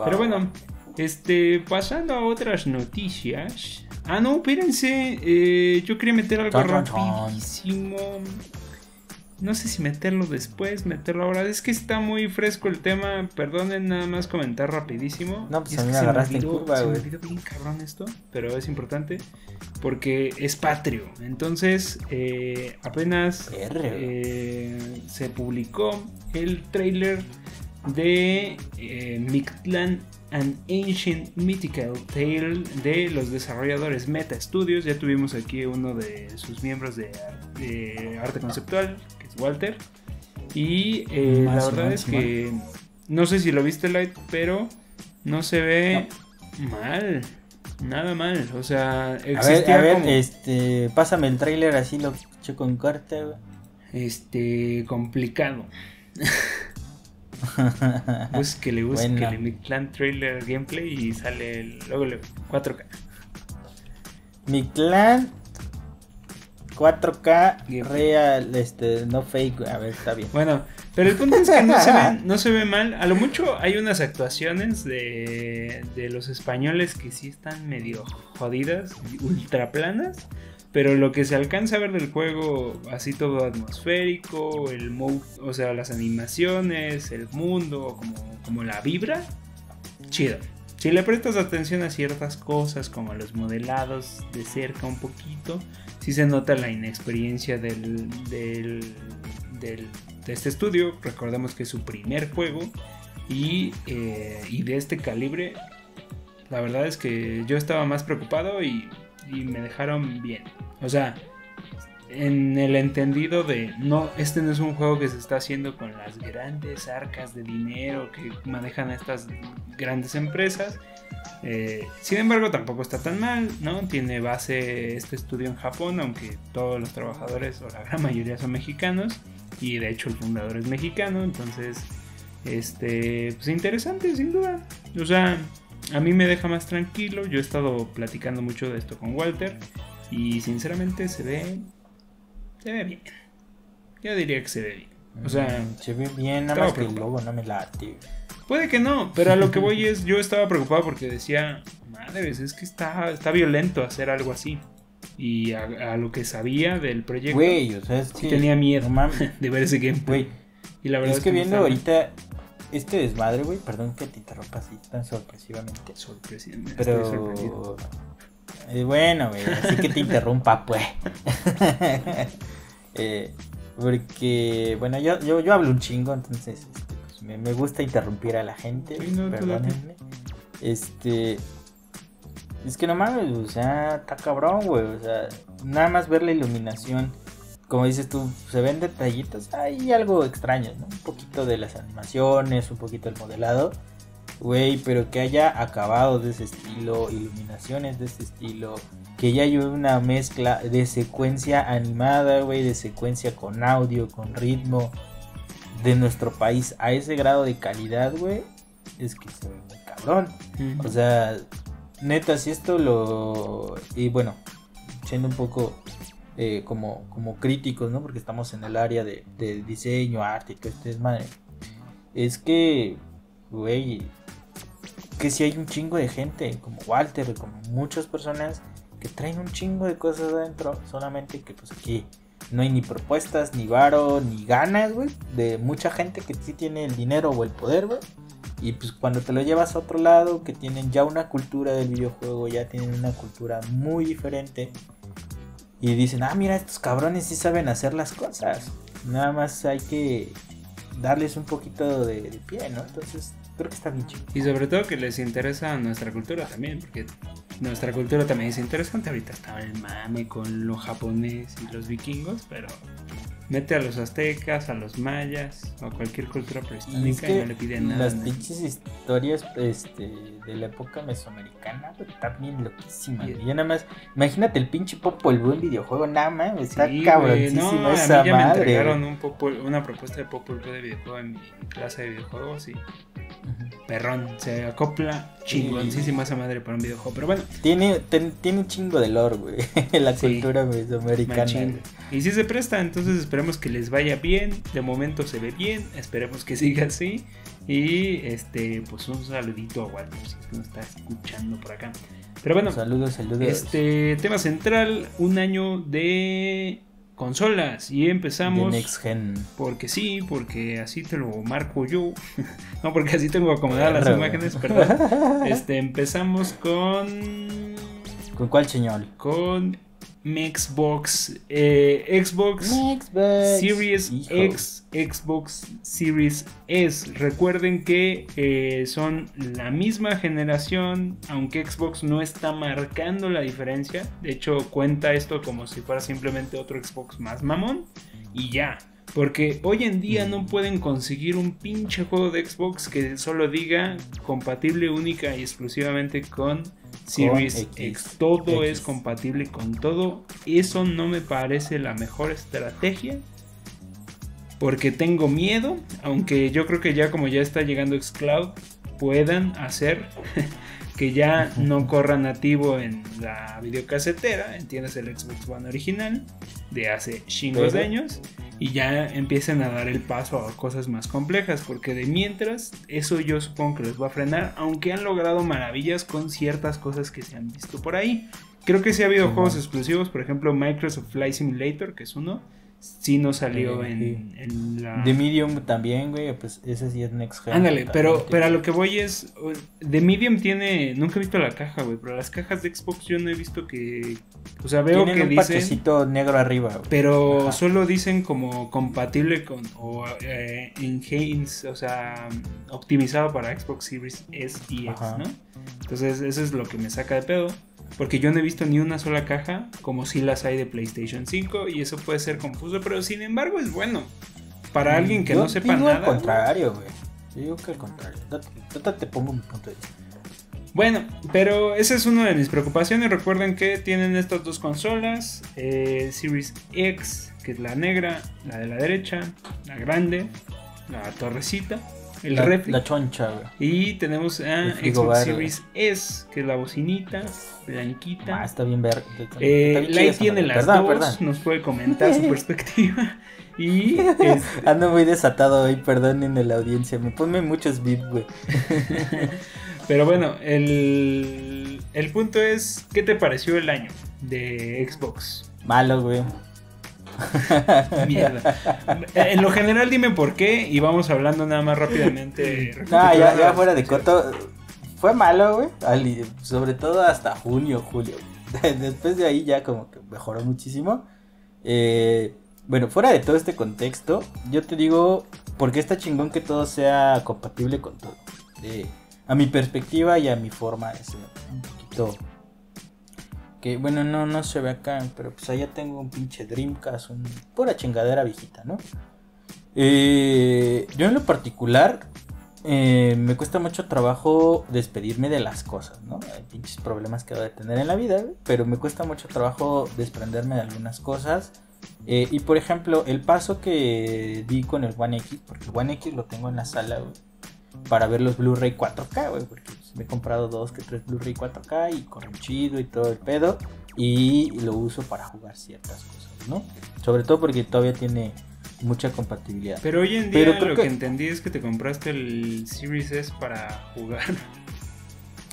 A: Pero bueno, este, pasando a otras noticias. Ah, no, espérense, eh, yo quería meter algo rapidísimo. No sé si meterlo después, meterlo ahora. Es que está muy fresco el tema. Perdonen nada más comentar rapidísimo.
B: No, pues a mí me agarraste en curva,
A: güey. Se me bien cabrón esto, pero es importante porque es patrio. Entonces, eh, apenas eh, se publicó el trailer de eh, Mictlan An Ancient Mythical Tale de los desarrolladores Meta Studios. Ya tuvimos aquí uno de sus miembros de arte conceptual, Walter. Y eh, la verdad es que no sé si lo viste Light, pero no se ve mal. Nada mal. O sea,
B: existía a ver, este, pásame el trailer así lo checo en carta.
A: Este, complicado. búsquele, búsquele mi clan trailer gameplay y sale el, luego le 4K.
B: Mi clan 4K real, este, no fake, a ver, está bien.
A: Bueno, pero el punto es que no se, ve, no se ve mal. A lo mucho hay unas actuaciones de, de los españoles que sí están medio jodidas, ultra planas. Pero lo que se alcanza a ver del juego, así todo atmosférico, el mode, o sea, las animaciones, el mundo, como, como la vibra, chido. Si le prestas atención a ciertas cosas, como los modelados de cerca un poquito, sí se nota la inexperiencia del, de este estudio. Recordemos que es su primer juego y, eh, y, de este calibre. La verdad es que yo estaba más preocupado y, y me dejaron bien. O sea, en el entendido de no, este no es un juego que se está haciendo con las grandes arcas de dinero que manejan estas grandes empresas. Eh, sin embargo, tampoco está tan mal, ¿no? Tiene base este estudio en Japón, aunque todos los trabajadores o la gran mayoría son mexicanos y de hecho el fundador es mexicano, entonces, este, pues interesante, sin duda. O sea, a mí me deja más tranquilo. Yo he estado platicando mucho de esto con Walter y sinceramente se ve se ve bien. Yo diría que se ve bien. O sea,
B: Mm, se ve bien, nada más que el logo no me late.
A: Puede que no, pero a lo que voy es, yo estaba preocupado porque decía, madres, es que está, está violento hacer algo así. Y a, a lo que sabía del proyecto,
B: Güey, o sea, es
A: sí
B: que.
A: tenía miedo
B: No mames.
A: de ver ese gameplay.
B: Güey,
A: Y la verdad
B: es que viendo ahorita este desmadre, güey, perdón que te interrumpa así tan sorpresivamente.
A: sorprendido.
B: Pero. eh, bueno, güey, así que te interrumpa, pues. Eh, porque, bueno, yo, yo, yo hablo un chingo, entonces este, me, me gusta interrumpir a la gente.
A: Sí, no, tú
B: perdónenme. Este. Es que no mames, o sea, está cabrón, güey. O sea, nada más ver la iluminación. Como dices tú, se ven detallitos. Hay algo extraño, ¿no? Un poquito de las animaciones, un poquito el modelado. Güey, pero que haya acabado de ese estilo, iluminaciones de ese estilo, que ya haya una mezcla de secuencia animada, güey, de secuencia con audio, con ritmo de nuestro país a ese grado de calidad, güey, es que ve muy cabrón. O sea, neta, si esto lo... Y bueno, siendo un poco eh, como, como críticos, ¿no? Porque estamos en el área de, de diseño, arte y todo este desmadre. Es que, güey, que si hay un chingo de gente, como Walter, como muchas personas que traen un chingo de cosas adentro, solamente que pues aquí no hay ni propuestas, ni varo, ni ganas, güey, de mucha gente que sí tiene el dinero o el poder, güey. Y pues cuando te lo llevas a otro lado, que tienen ya una cultura del videojuego, ya tienen una cultura muy diferente. Y dicen, ah, mira, estos cabrones sí saben hacer las cosas. Nada más hay que darles un poquito de, de pie, ¿no? Entonces, creo que está bien chido.
A: Y sobre todo que les interesa nuestra cultura también, porque nuestra cultura también es interesante. Ahorita está el mame con lo japonés y los vikingos, pero mete a los aztecas, a los mayas o a cualquier cultura
B: Y es
A: prehispánica y, no le piden nada.
B: las pinches historias este, de la época mesoamericana están bien loquísimas. Güey. Ya nada más, imagínate el pinche Popol Vuh en videojuego, nada más, está
A: Sí, no, a mí
B: esa
A: ya me
B: madre.
A: entregaron
B: güey.
A: un Popol- una propuesta de Popol Vuh de videojuego en mi clase de videojuegos y perrón, se acopla chingoncísima esa madre para un videojuego. Pero bueno,
B: Tiene, ten- tiene un chingo de lore, güey, la
A: Sí.
B: cultura mesoamericana.
A: Y si se presta, entonces esperemos que les vaya bien. De momento se ve bien, esperemos que siga así. Y este, pues un saludito a Walter, si es que nos está escuchando por acá. Pero bueno,
B: Saludos, saludos.
A: este tema central, un año de consolas. Y empezamos.
B: Next Gen.
A: Porque sí, porque así te lo marco yo. no, porque así tengo acomodadas las imágenes, perdón. Este, empezamos con
B: ¿Con cuál señor?
A: con Xbox, eh, Xbox
B: Xbox.
A: Series
B: Hijo.
A: X, Xbox Series S. Recuerden que eh, son la misma generación, aunque Xbox no está marcando la diferencia. De hecho, cuenta esto como si fuera simplemente otro Xbox más mamón y ya. Porque hoy en día no pueden conseguir un pinche juego de Xbox que solo diga compatible única y exclusivamente con Series
B: X.
A: X. Todo
B: X.
A: es compatible con todo. Eso no me parece la mejor estrategia. Porque tengo miedo. Aunque yo creo que ya como ya está llegando Xcloud. Puedan hacer que ya no corra nativo en la videocasetera. Entiendes el Xbox One original. De hace chingos de años. Y ya empiecen a dar el paso a cosas más complejas. Porque de mientras, eso yo supongo que les va a frenar. Aunque han logrado maravillas con ciertas cosas que se han visto por ahí. Creo que sí ha habido
B: Sí,
A: juegos exclusivos. Por ejemplo, Microsoft Flight Simulator, que es uno. Sí no salió
B: Sí,
A: en,
B: sí.
A: en la...
B: The Medium también, güey, pues ese sí es Next Gen.
A: Ándale, pero, pero a lo que voy es. The Medium tiene. Nunca he visto la caja, güey. Pero las cajas de Xbox yo no he visto que. O sea, veo
B: Tienen
A: que
B: un
A: dicen.
B: negro arriba, güey.
A: Pero
B: Ajá.
A: solo dicen como compatible con. O eh, enhanced, o sea, optimizado para Xbox Series S y X. ¿no? Entonces, eso es lo que me saca de pedo. Porque yo no he visto ni una sola caja como si las hay de PlayStation 5 y eso puede ser confuso, pero sin embargo es bueno. Para alguien que
B: Yo
A: no sepa nada.
B: al contrario, güey. Yo digo que al contrario. Te pongo mi punto de vista.
A: Bueno, pero esa es una de mis preocupaciones. Recuerden que tienen estas dos consolas: eh, Series X, que es la negra, la de la derecha, la grande, la torrecita, el
B: la,
A: refri.
B: La choncha, güey.
A: Y tenemos a Xbox Series S, que es la bocinita blanquita.
B: Ah, está bien verde.
A: Eh,
B: esa
A: tiene las
B: Perdón,
A: dos,
B: perdón.
A: nos puede comentar su perspectiva. Y este,
B: Ando muy desatado hoy, perdonen en la audiencia. Me ponme muchos beats, güey.
A: Pero bueno, el, el punto es, ¿qué te pareció el año de Xbox?
B: Malo, güey.
A: Mierda. En lo general dime por qué y vamos hablando nada más rápidamente.
B: No, ya, fuera de coto. Fue malo, güey. Sobre todo hasta junio, julio. Después de ahí ya como que mejoró muchísimo. Eh, bueno, fuera de todo este contexto, yo te digo, porque está chingón que todo sea compatible con todo. Eh, a mi perspectiva y a mi forma de ser. Un poquito. Que bueno, no, no se ve acá, pero pues allá tengo un pinche Dreamcast, un pura chingadera viejita, ¿no? Eh, yo en lo particular eh, me cuesta mucho trabajo despedirme de las cosas, ¿no? Hay pinches problemas que voy a tener en la vida, pero me cuesta mucho trabajo desprenderme de algunas cosas. Eh, y por ejemplo, el paso que di con el One X, porque el One X lo tengo en la sala, para ver los Blu-ray 4K, güey, porque pues, me he comprado dos que tres Blu-ray 4K y corren chido y todo el pedo, y lo uso para jugar ciertas cosas, ¿no? Sobre todo porque todavía tiene mucha compatibilidad.
A: Pero hoy en día
B: Pero
A: lo que...
B: que-
A: entendí es que te compraste el Series S para jugar.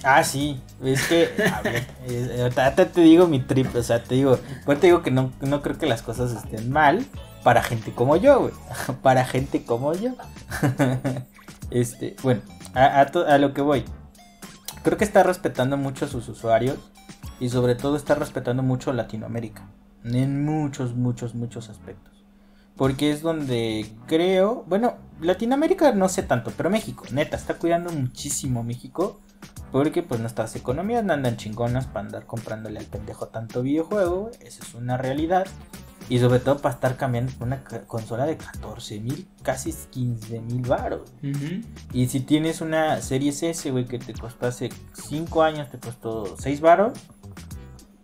B: Ah, sí, es que, a ver, eh, ahorita te digo mi trip, o sea, te digo, pues te digo que no, no creo que las cosas estén mal para gente como yo, güey, para gente como yo. Este, bueno, a, a lo que voy, creo que está respetando mucho a sus usuarios y sobre todo está respetando mucho Latinoamérica, en muchos, muchos, muchos aspectos. Porque es donde creo, bueno, Latinoamérica no sé tanto, pero México, neta, está cuidando muchísimo México. Porque pues nuestras economías no andan chingonas para andar comprándole al pendejo tanto videojuego, Eso es una realidad. Y sobre todo para estar cambiando una consola de 14 mil, casi 15 mil baros. Y si tienes una Series S, güey, que te costó hace 5 años, te costó 6 baros.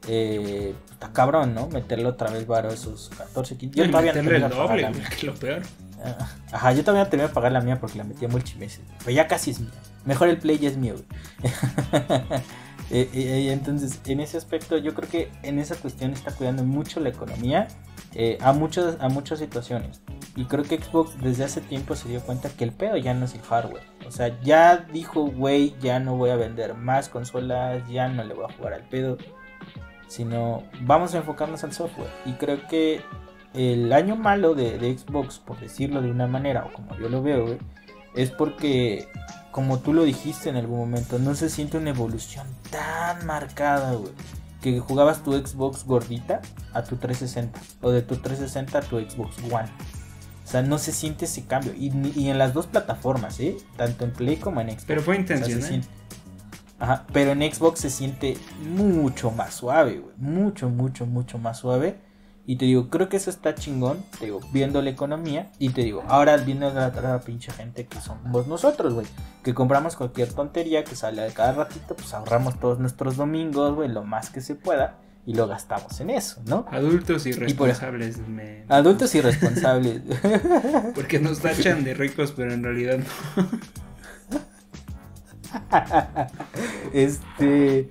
B: Eh, está cabrón, ¿no? Meterle otra vez varo esos 14, 15.
A: Y
B: Yo todavía no
A: el doble,
B: la
A: güey,
B: mía.
A: que es lo peor.
B: Ah, Ajá, yo todavía no terminé de pagar la mía porque la metí a multimeses. Pero ya casi es mía. Mejor el play ya es mío, güey. Eh, eh, eh, entonces, en ese aspecto, yo creo que en esa cuestión está cuidando mucho la economía eh, a, muchas, a muchas situaciones. Y creo que Xbox desde hace tiempo se dio cuenta que el pedo ya no es el hardware. O sea, ya dijo, güey, ya no voy a vender más consolas, ya no le voy a jugar al pedo. Sino vamos a enfocarnos al software. Y creo que el año malo de, de Xbox, por decirlo de una manera, o como yo lo veo, es porque, como tú lo dijiste en algún momento, no se siente una evolución tan marcada, güey. Que jugabas tu Xbox gordita a tu 360, o de tu 360 a tu Xbox One. O sea, no se siente ese cambio. Y, y en las dos plataformas, ¿eh? Tanto en Play como en Xbox.
A: Pero fue
B: O sea, se
A: intencional.
B: siente- Ajá, pero en Xbox se siente mucho más suave, güey. Mucho, mucho, mucho más suave. Y te digo, creo que eso está chingón. Te digo, viendo la economía. Y te digo, ahora viendo la, la pinche gente que somos nosotros, güey. Que compramos cualquier tontería que sale de cada ratito. Pues ahorramos todos nuestros domingos, güey. Lo más que se pueda. Y lo gastamos en eso, ¿no?
A: Adultos
B: por-
A: irresponsables. me-
B: Adultos irresponsables.
A: Porque nos tachan de ricos, pero en realidad no.
B: este.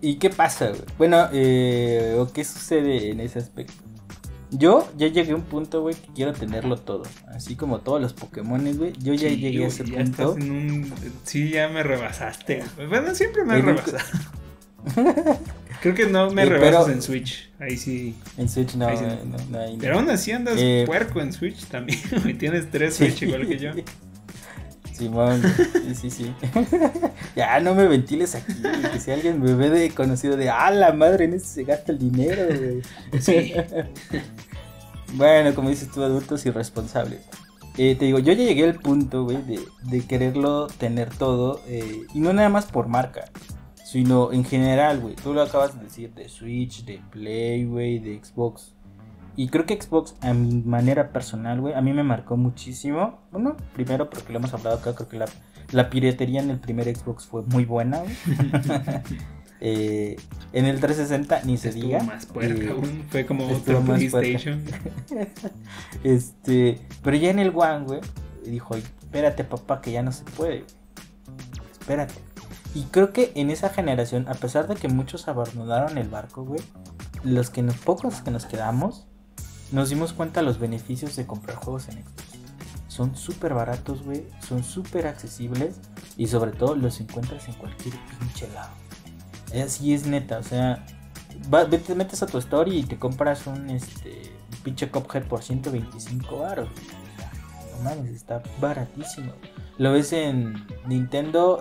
B: ¿Y qué pasa, güey? Bueno, eh, ¿o qué sucede en ese aspecto? Yo ya llegué a un punto, güey, que quiero tenerlo todo. Así como todos los Pokémon, güey. Yo ya
A: Sí,
B: llegué a ese
A: ya
B: punto.
A: estás en un... Sí, ya me rebasaste. Bueno, siempre me has rebasado. Creo que no me
B: Eh,
A: rebasas
B: pero-
A: en Switch. Ahí sí.
B: En Switch no,
A: sí.
B: no, no.
A: Pero aún así andas
B: Eh,
A: puerco en Switch también. Tienes tres
B: Sí.
A: Switch igual que yo.
B: Simón, sí, sí, sí. ya no me ventiles aquí, que si alguien me ve de conocido de, ah, la madre, en eso se gasta el dinero, güey.
A: Sí.
B: Bueno, como dices tú, adultos irresponsables. Eh, te digo, yo ya llegué al punto, güey, de, de quererlo tener todo. eh, y no nada más por marca, sino en general, güey. Tú lo acabas de decir, de Switch, de Play, güey, de Xbox. Y creo que Xbox, a mi manera personal, güey, a mí me marcó muchísimo. Bueno, primero porque lo hemos hablado acá, creo que la, la piratería en el primer Xbox fue muy buena, güey. Eh, en el 360 ni se
A: Estuvo
B: diga.
A: más puerca
B: Eh,
A: aún. Fue como otro
B: más
A: PlayStation.
B: Este, pero ya en el One, güey, dijo, espérate papá, que ya no se puede. Espérate. Y creo que en esa generación, a pesar de que muchos abandonaron el barco, güey, los que nos, pocos que nos quedamos, nos dimos cuenta los beneficios de comprar juegos en Xbox. Son súper baratos, güey, son súper accesibles y sobre todo los encuentras en cualquier pinche lado. Así es neta, o sea, te metes a tu story y te compras un este pinche Cuphead por 125 baros. No mames, está baratísimo. Lo ves en Nintendo,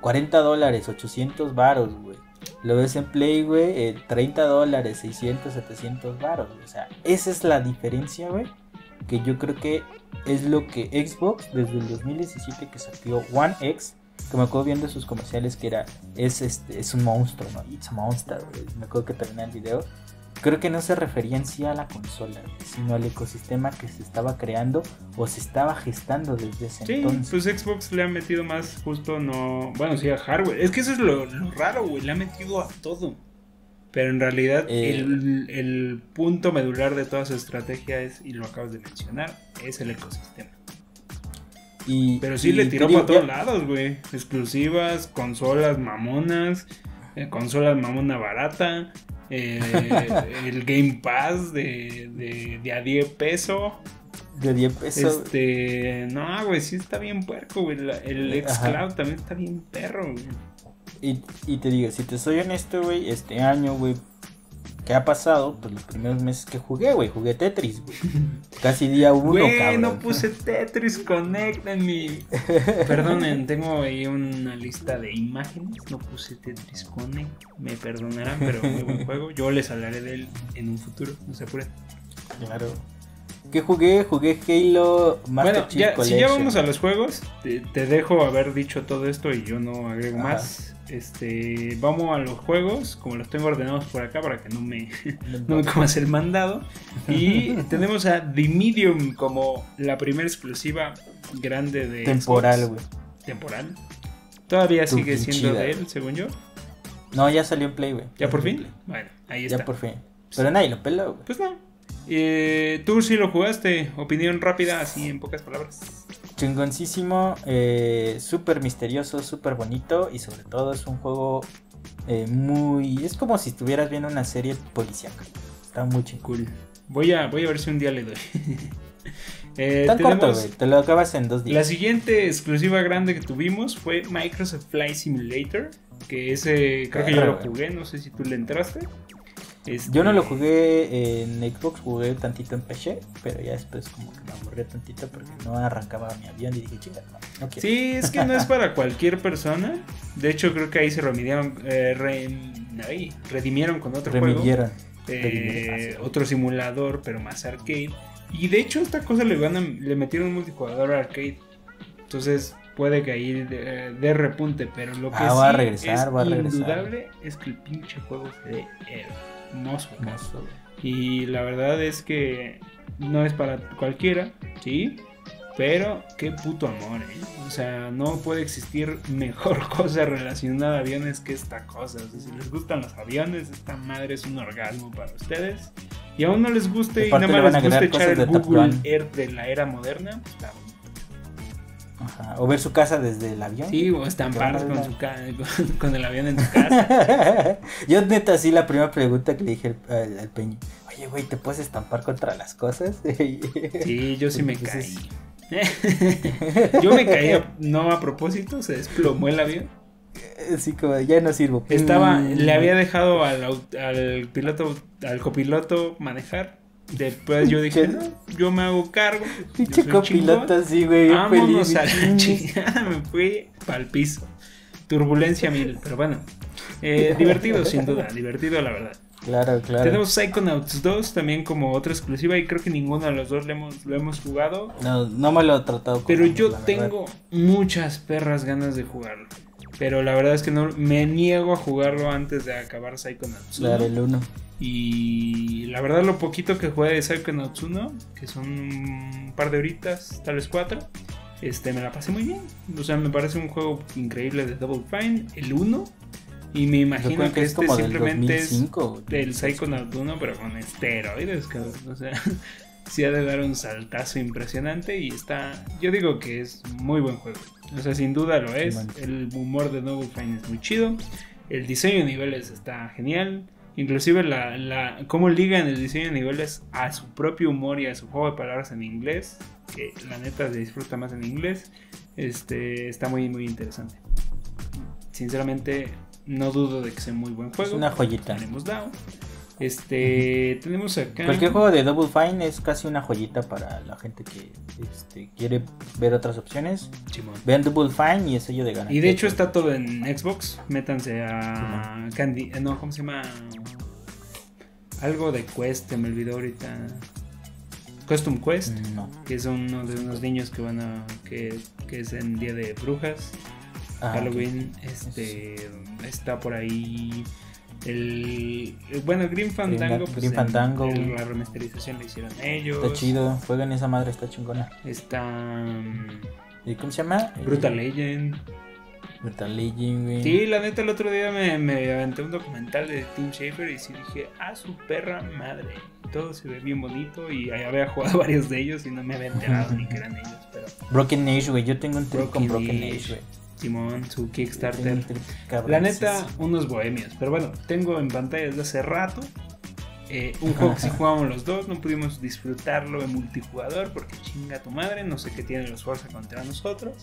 B: 40 eh, dólares, 800 baros, güey. Lo ves en Play, güey, 30 dólares, 600, 700 baros. O sea, esa es la diferencia, güey. Que yo creo que es lo que Xbox desde el 2017 que salió One X, que me acuerdo viendo sus comerciales que era, es, este, es un monstruo, ¿no? It's a monster, Me acuerdo que terminé el video creo que no se refería en sí a la consola, sino al ecosistema que se estaba creando o se estaba gestando desde ese
A: sí,
B: entonces.
A: Pues Xbox le ha metido más justo no, bueno, sí a hardware. Es que eso es lo, raro, güey, le ha metido a todo. Pero en realidad eh, el, punto medular de toda su estrategia es, y lo acabas de mencionar, es el ecosistema. Y, Pero sí le tiró para todos lados, güey. Exclusivas, consolas mamonas, eh, consolas mamona barata, eh, el Game Pass de, de, de a 10 pesos.
B: De 10 pesos.
A: Este, no, güey, sí está bien puerco, güey. El Xcloud también está bien perro, güey.
B: Y, y te digo, si te soy honesto, güey, este año, güey, ¿Qué ha pasado? Pues los primeros meses que jugué, güey, jugué Tetris, güey. Casi día uno,
A: güey, no puse Tetris Connect en mi... Perdonen, tengo ahí una lista de imágenes. No puse Tetris Connect. Me perdonarán, pero muy buen juego. Yo les hablaré de él en un futuro, no se apuren.
B: Claro. ¿Qué jugué? Jugué Halo
A: Master bueno, ya, Si ya vamos a los juegos, te, dejo haber dicho todo esto y yo no agrego más. Este, vamos a los juegos, como los tengo ordenados por acá para que no me, no me comas el mandado. Y tenemos a The Medium como la primera exclusiva grande de.
B: Temporal, güey.
A: Temporal. Todavía sigue siendo de él, según yo.
B: No, ya salió en Play, güey.
A: ¿Ya por fin? Bueno, ahí está.
B: Ya por fin. Pero nadie lo peló, güey.
A: Pues no. Eh, Tú sí lo jugaste. Opinión rápida, así en pocas palabras.
B: Chingoncísimo, eh, súper misterioso, súper bonito y sobre todo es un juego eh, muy... Es como si estuvieras viendo una serie policíaca. Está muy chingón.
A: Voy a, voy a ver si un día le doy.
B: eh, Tan corto, Te lo acabas en dos días.
A: La siguiente exclusiva grande que tuvimos fue Microsoft Flight Simulator. Que ese creo que yo lo jugué, no sé si tú le entraste.
B: Yo no lo este, jugué en Xbox, jugué tantito en PC, pero ya después como que me aburrí tantito porque no arrancaba mi avión y dije, chinga, no, quiero.
A: Sí, es que no es para cualquier persona. De hecho, creo que ahí se remidieron, eh, redimieron con otro juego. Eh, otro simulador, pero más arcade. Y de hecho, esta cosa le, van a, le metieron un multijugador arcade. Entonces, puede que ahí de, repunte, pero lo que ah,
B: va a regresar,
A: es
B: va a
A: indudable es que el pinche juego se ve hermoso. Y la verdad es que no es para cualquiera, ¿sí? Pero qué puto amor, ¿eh? O sea, no puede existir mejor cosa relacionada a aviones que esta cosa. si les gustan los aviones, esta madre es un orgasmo para ustedes. Y aún no les guste y nada más les gusta echar el Google Earth de la era moderna, pues está
B: o ver su casa desde el avión.
A: Sí, o estampar con, su con, el avión en su casa.
B: Yo neta sí la primera pregunta que le dije al, peño, oye güey, ¿te puedes estampar contra las cosas?
A: sí, yo sí me caí. yo me caí no a propósito, se desplomó el avión.
B: Sí, como ya no sirvo.
A: Estaba, le había dejado al, al piloto, al copiloto manejar Después yo dije, no, yo me hago cargo.
B: Pinche copiloto así, güey.
A: Vámonos a la chingada. Me fui para el piso. Turbulencia mil. Pero bueno, eh, divertido sin duda. Divertido, la verdad.
B: Claro, claro.
A: Tenemos Psychonauts 2 también como otra exclusiva y creo que ninguno de los dos lo hemos, lo hemos jugado.
B: No, no me lo he tratado.
A: Pero yo tengo muchas perras ganas de jugarlo. Pero la verdad es que no me niego a jugarlo antes de acabar Psychonauts.
B: Claro, el 1.
A: Y la verdad, lo poquito que jugué de Psychonauts 1, que son un par de horitas, tal vez cuatro, este, me la pasé muy bien. O sea, me parece un juego increíble de Double Fine, el 1. Y me imagino que, este simplemente es del Psychonauts 1, pero con esteroides, cabrón. O sea, sí ha de dar un saltazo impresionante y está, yo digo que es muy buen juego. O sea, sin duda lo es. El humor de Double Fine es muy chido. El diseño de niveles está genial. Inclusive la, la, cómo liga en el diseño de niveles a su propio humor y a su juego de palabras en inglés. Que la neta se disfruta más en inglés. Este, está muy, muy interesante. Sinceramente, no dudo de que sea muy buen juego.
B: Es una joyita.
A: Tenemos dado. Este, tenemos acá.
B: Cualquier juego de Double Fine es casi una joyita para la gente que este, quiere ver otras opciones. Vean Double Fine y es sello de ganas.
A: Y de hecho está todo en Xbox. Métanse a Candy. No, ¿cómo se llama? Algo de Quest, me olvidó ahorita. Custom Quest, mm, que es uno de unos niños que van a. que, que es en Día de Brujas. Ah, Halloween. Este. Está por ahí. El, bueno, Green Fandango.
B: Green, pues, Fandango.
A: la remasterización la hicieron ellos.
B: Está chido, juegan esa madre, está chingona.
A: Está.
B: ¿Y cómo se llama?
A: Brutal Legend.
B: Brutal Legend, güey.
A: Sí, la neta, el otro día me, me aventé un documental de Tim Schafer y sí dije, ah, su perra madre. Todo se ve bien bonito y había jugado varios de ellos y no me había enterado ni que eran ellos. Pero...
B: Broken Age, güey. Yo tengo un truco con Broken Age, güey.
A: Simón, su Kickstarter. La neta, unos bohemios. Pero bueno, tengo en pantalla desde hace rato. Eh, un juego que si jugamos los dos, no pudimos disfrutarlo en multijugador porque chinga tu madre, no sé qué tienen los Forza contra nosotros.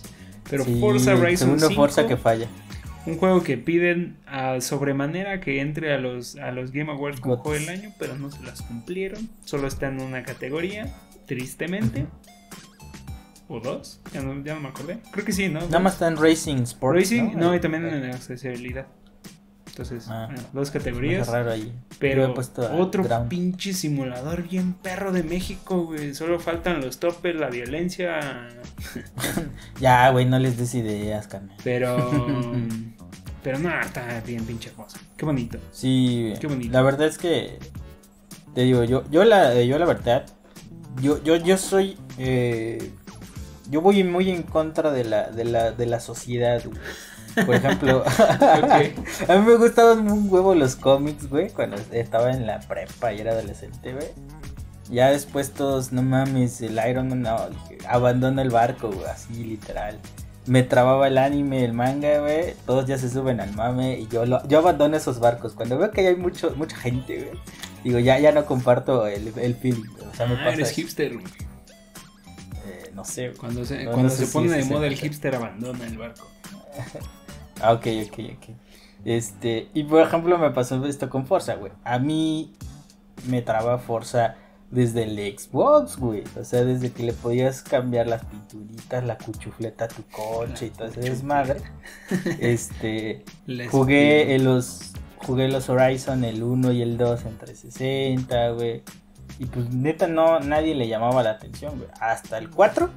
A: Pero Forza Horizon 5,
B: Forza que falla.
A: Un juego que piden a sobremanera que entre a los, a los Game Awards como juego del año, pero no se las cumplieron. Solo está en una categoría, tristemente o dos, ya no, ya no me acordé. Creo que sí, ¿no?
B: Nada más está en Racing Sports.
A: Racing, no, y también en accesibilidad. Entonces, ah, dos categorías.
B: Raro ahí.
A: Pero otro pinche simulador bien perro de México, güey. Solo faltan los topes, la violencia.
B: ya, güey, no les des ideas, carnal.
A: Pero. pero no, está bien pinche cosa. Qué bonito.
B: Sí, Qué bonito. La verdad es que. Te digo, yo, yo la, yo la verdad. Yo, yo, yo soy. Eh, yo voy muy en contra de la, de la, de la sociedad, Por ejemplo, a mí me gustaban un huevo los cómics, güey, cuando estaba en la prepa y era adolescente, güey. Ya después todos, no mames, el Iron Man, no, abandona el barco, güey, así literal. Me trababa el anime, el manga, güey. Todos ya se suben al mame y yo lo, yo abandono esos barcos. Cuando veo que hay mucho, mucha gente, güey. Digo, ya, ya no comparto el, el feeling.
A: O sea, me ah, eres hipster, güey
B: no sé.
A: Cuando se, cuando se pone de moda el hipster abandona el barco.
B: ah, ok, ok, ok. Este, y por ejemplo me pasó esto con Forza, güey. A mí me traba Forza desde el Xbox, güey. O sea, desde que le podías cambiar las pinturitas, la cuchufleta a tu coche y todo ese desmadre. este, jugué los jugué los Horizon el 1 y el 2 en 360, güey. Y pues neta no, nadie le llamaba la atención, güey. Hasta el 4,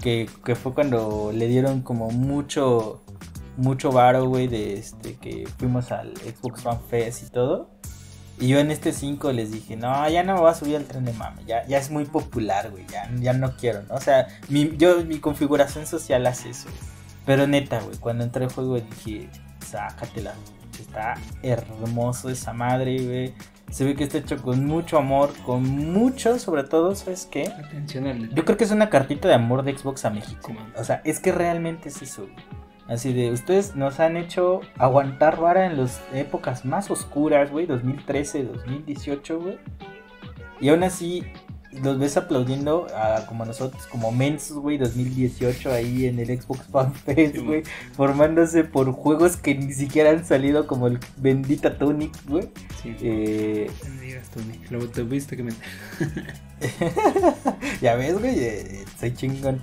B: que, fue cuando le dieron como mucho, mucho varo, güey, de este, que fuimos al Xbox One Fest y todo. Y yo en este 5 les dije, no, ya no me voy a subir al tren de mame, ya, ya es muy popular, güey, ya, ya no quiero, ¿no? O sea, mi, yo, mi configuración social hace eso. Pero neta, güey, cuando entré al juego dije, sácatela, está hermoso esa madre, güey. Se ve que está hecho con mucho amor, con mucho, sobre todo, ¿sabes qué?
A: Atención
B: Yo creo que es una cartita de amor de Xbox a México. O sea, es que realmente es eso. Así de, ustedes nos han hecho aguantar vara en las épocas más oscuras, güey, 2013, 2018, güey. Y aún así los ves aplaudiendo a, como nosotros, como Mensos, güey, 2018 ahí en el Xbox Fan Fest, güey, formándose por juegos que ni siquiera han salido como el bendita Tunic, güey.
A: Sí. Eh... Tunic, lo tuviste que meter.
B: ya ves, güey, eh, soy chingón.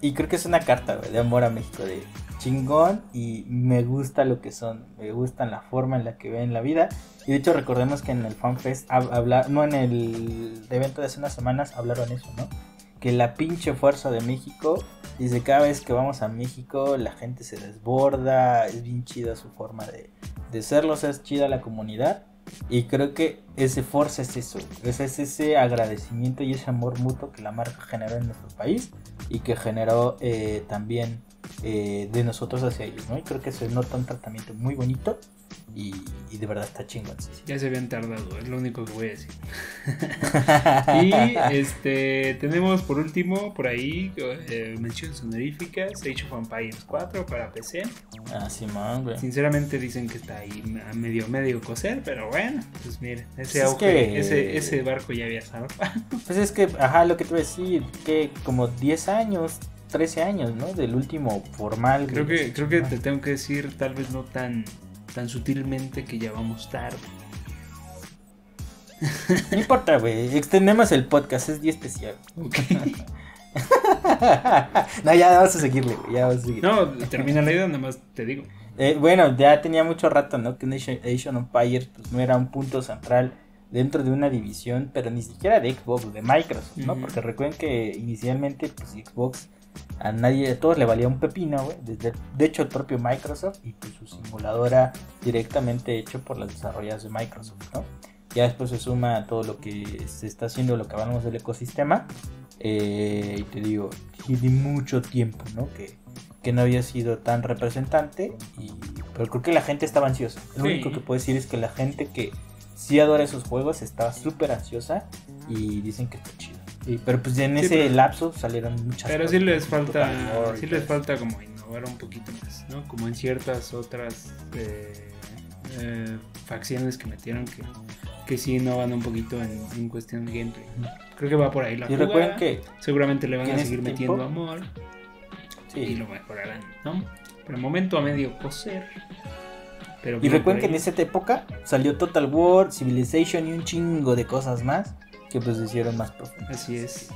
B: Y creo que es una carta, güey, de amor a México, de chingón y me gusta lo que son, me gustan la forma en la que ven la vida. Y de hecho recordemos que en el FanFest, no en el evento de hace unas semanas hablaron eso, ¿no? Que la pinche fuerza de México, dice cada vez que vamos a México la gente se desborda, es bien chida su forma de, de serlo, o sea, es chida la comunidad. Y creo que ese fuerza es eso, es ese agradecimiento y ese amor mutuo que la marca generó en nuestro país y que generó eh, también eh, de nosotros hacia ellos, ¿no? Y creo que se nota un tratamiento muy bonito Y, y de verdad está chingón. sí, sí.
A: Ya se habían tardado, es lo único que voy a decir. y este tenemos por último por ahí eh, menciones honoríficas Age of Empires 4 para PC.
B: Ah, Simón, güey.
A: Sinceramente dicen que está ahí a medio medio coser, pero bueno, pues miren, ese
B: Es
A: auge,
B: que-
A: ese, ese barco ya había zarpado.
B: Pues es que, ajá, lo que te voy a decir, que como 10 años, 13 años, ¿no? Del último formal.
A: Creo que, creo que te tengo que decir, tal vez no tan, tan sutilmente que ya vamos tarde.
B: No importa, güey. Extendemos el podcast, es día especial.
A: Ok.
B: no, ya vamos a seguirle, güey. Ya vamos a seguir.
A: No, termina la idea, nada más te digo.
B: Eh, bueno, ya tenía mucho rato, ¿no? Que Nation, Empire pues, no era un punto central dentro de una división, pero ni siquiera de Xbox, de Microsoft, ¿no? Porque recuerden que inicialmente, pues Xbox a nadie, a todos le valía un pepino, güey. Desde, de hecho, el propio Microsoft y pues su simuladora directamente hecho por las desarrolladoras de Microsoft, ¿no? Ya después se suma todo lo que se está haciendo, lo que hablamos del ecosistema. Eh, y te digo, tiene mucho tiempo, ¿no? Que, que no había sido tan representante. Y, pero creo que la gente estaba ansiosa. Lo
A: Sí.
B: único que puedo decir es que la gente que sí adora esos juegos estaba súper ansiosa y dicen que está chido. Y- pero pues en
A: Sí,
B: ese
A: pero-
B: lapso salieron muchas
A: Pero
B: cosas.
A: sí les falta,
B: y
A: sí les
B: eso.
A: falta como innovar un poquito más, ¿no? Como en ciertas otras eh, eh, facciones que metieron que, que sí innovan un poquito en, en cuestión de gameplay. Creo que va por ahí la
B: Y
A: jugada.
B: recuerden que
A: Seguramente le van a seguir metiendo
B: tiempo-
A: amor y
B: sí.
A: lo mejorarán, ¿no? Por el momento a medio coser. Pero
B: Y recuerden que en esa época salió Total War, Civilization y un chingo de cosas más que pues hicieron más profundas.
A: Así es.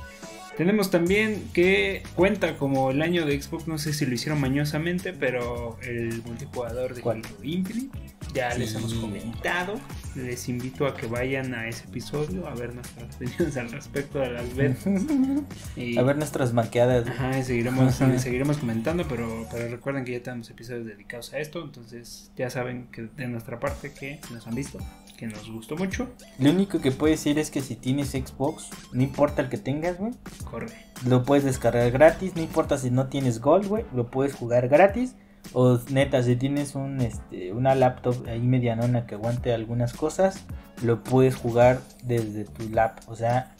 A: Tenemos también que cuenta como el año de Xbox, no sé si lo hicieron mañosamente, pero el multijugador de. Halo Infinite. Ya les hemos comentado. Les invito a que vayan a ese episodio a ver nuestras opiniones al respecto de las betas. Y-
B: A ver nuestras manqueadas.
A: Ajá, y seguiremos, seguiremos comentando, pero, pero recuerden que ya tenemos episodios dedicados a esto, entonces ya saben que de nuestra parte que nos han visto, que nos gustó mucho,
B: Lo único que puedo decir es que si tienes Xbox, no importa el que tengas, güey,
A: corre.
B: lo puedes descargar gratis, no importa si no tienes Gold, güey, lo puedes jugar gratis. O neta, si tienes un, este, una laptop ahí medianona que aguante algunas cosas, lo puedes jugar desde tu lap. O sea,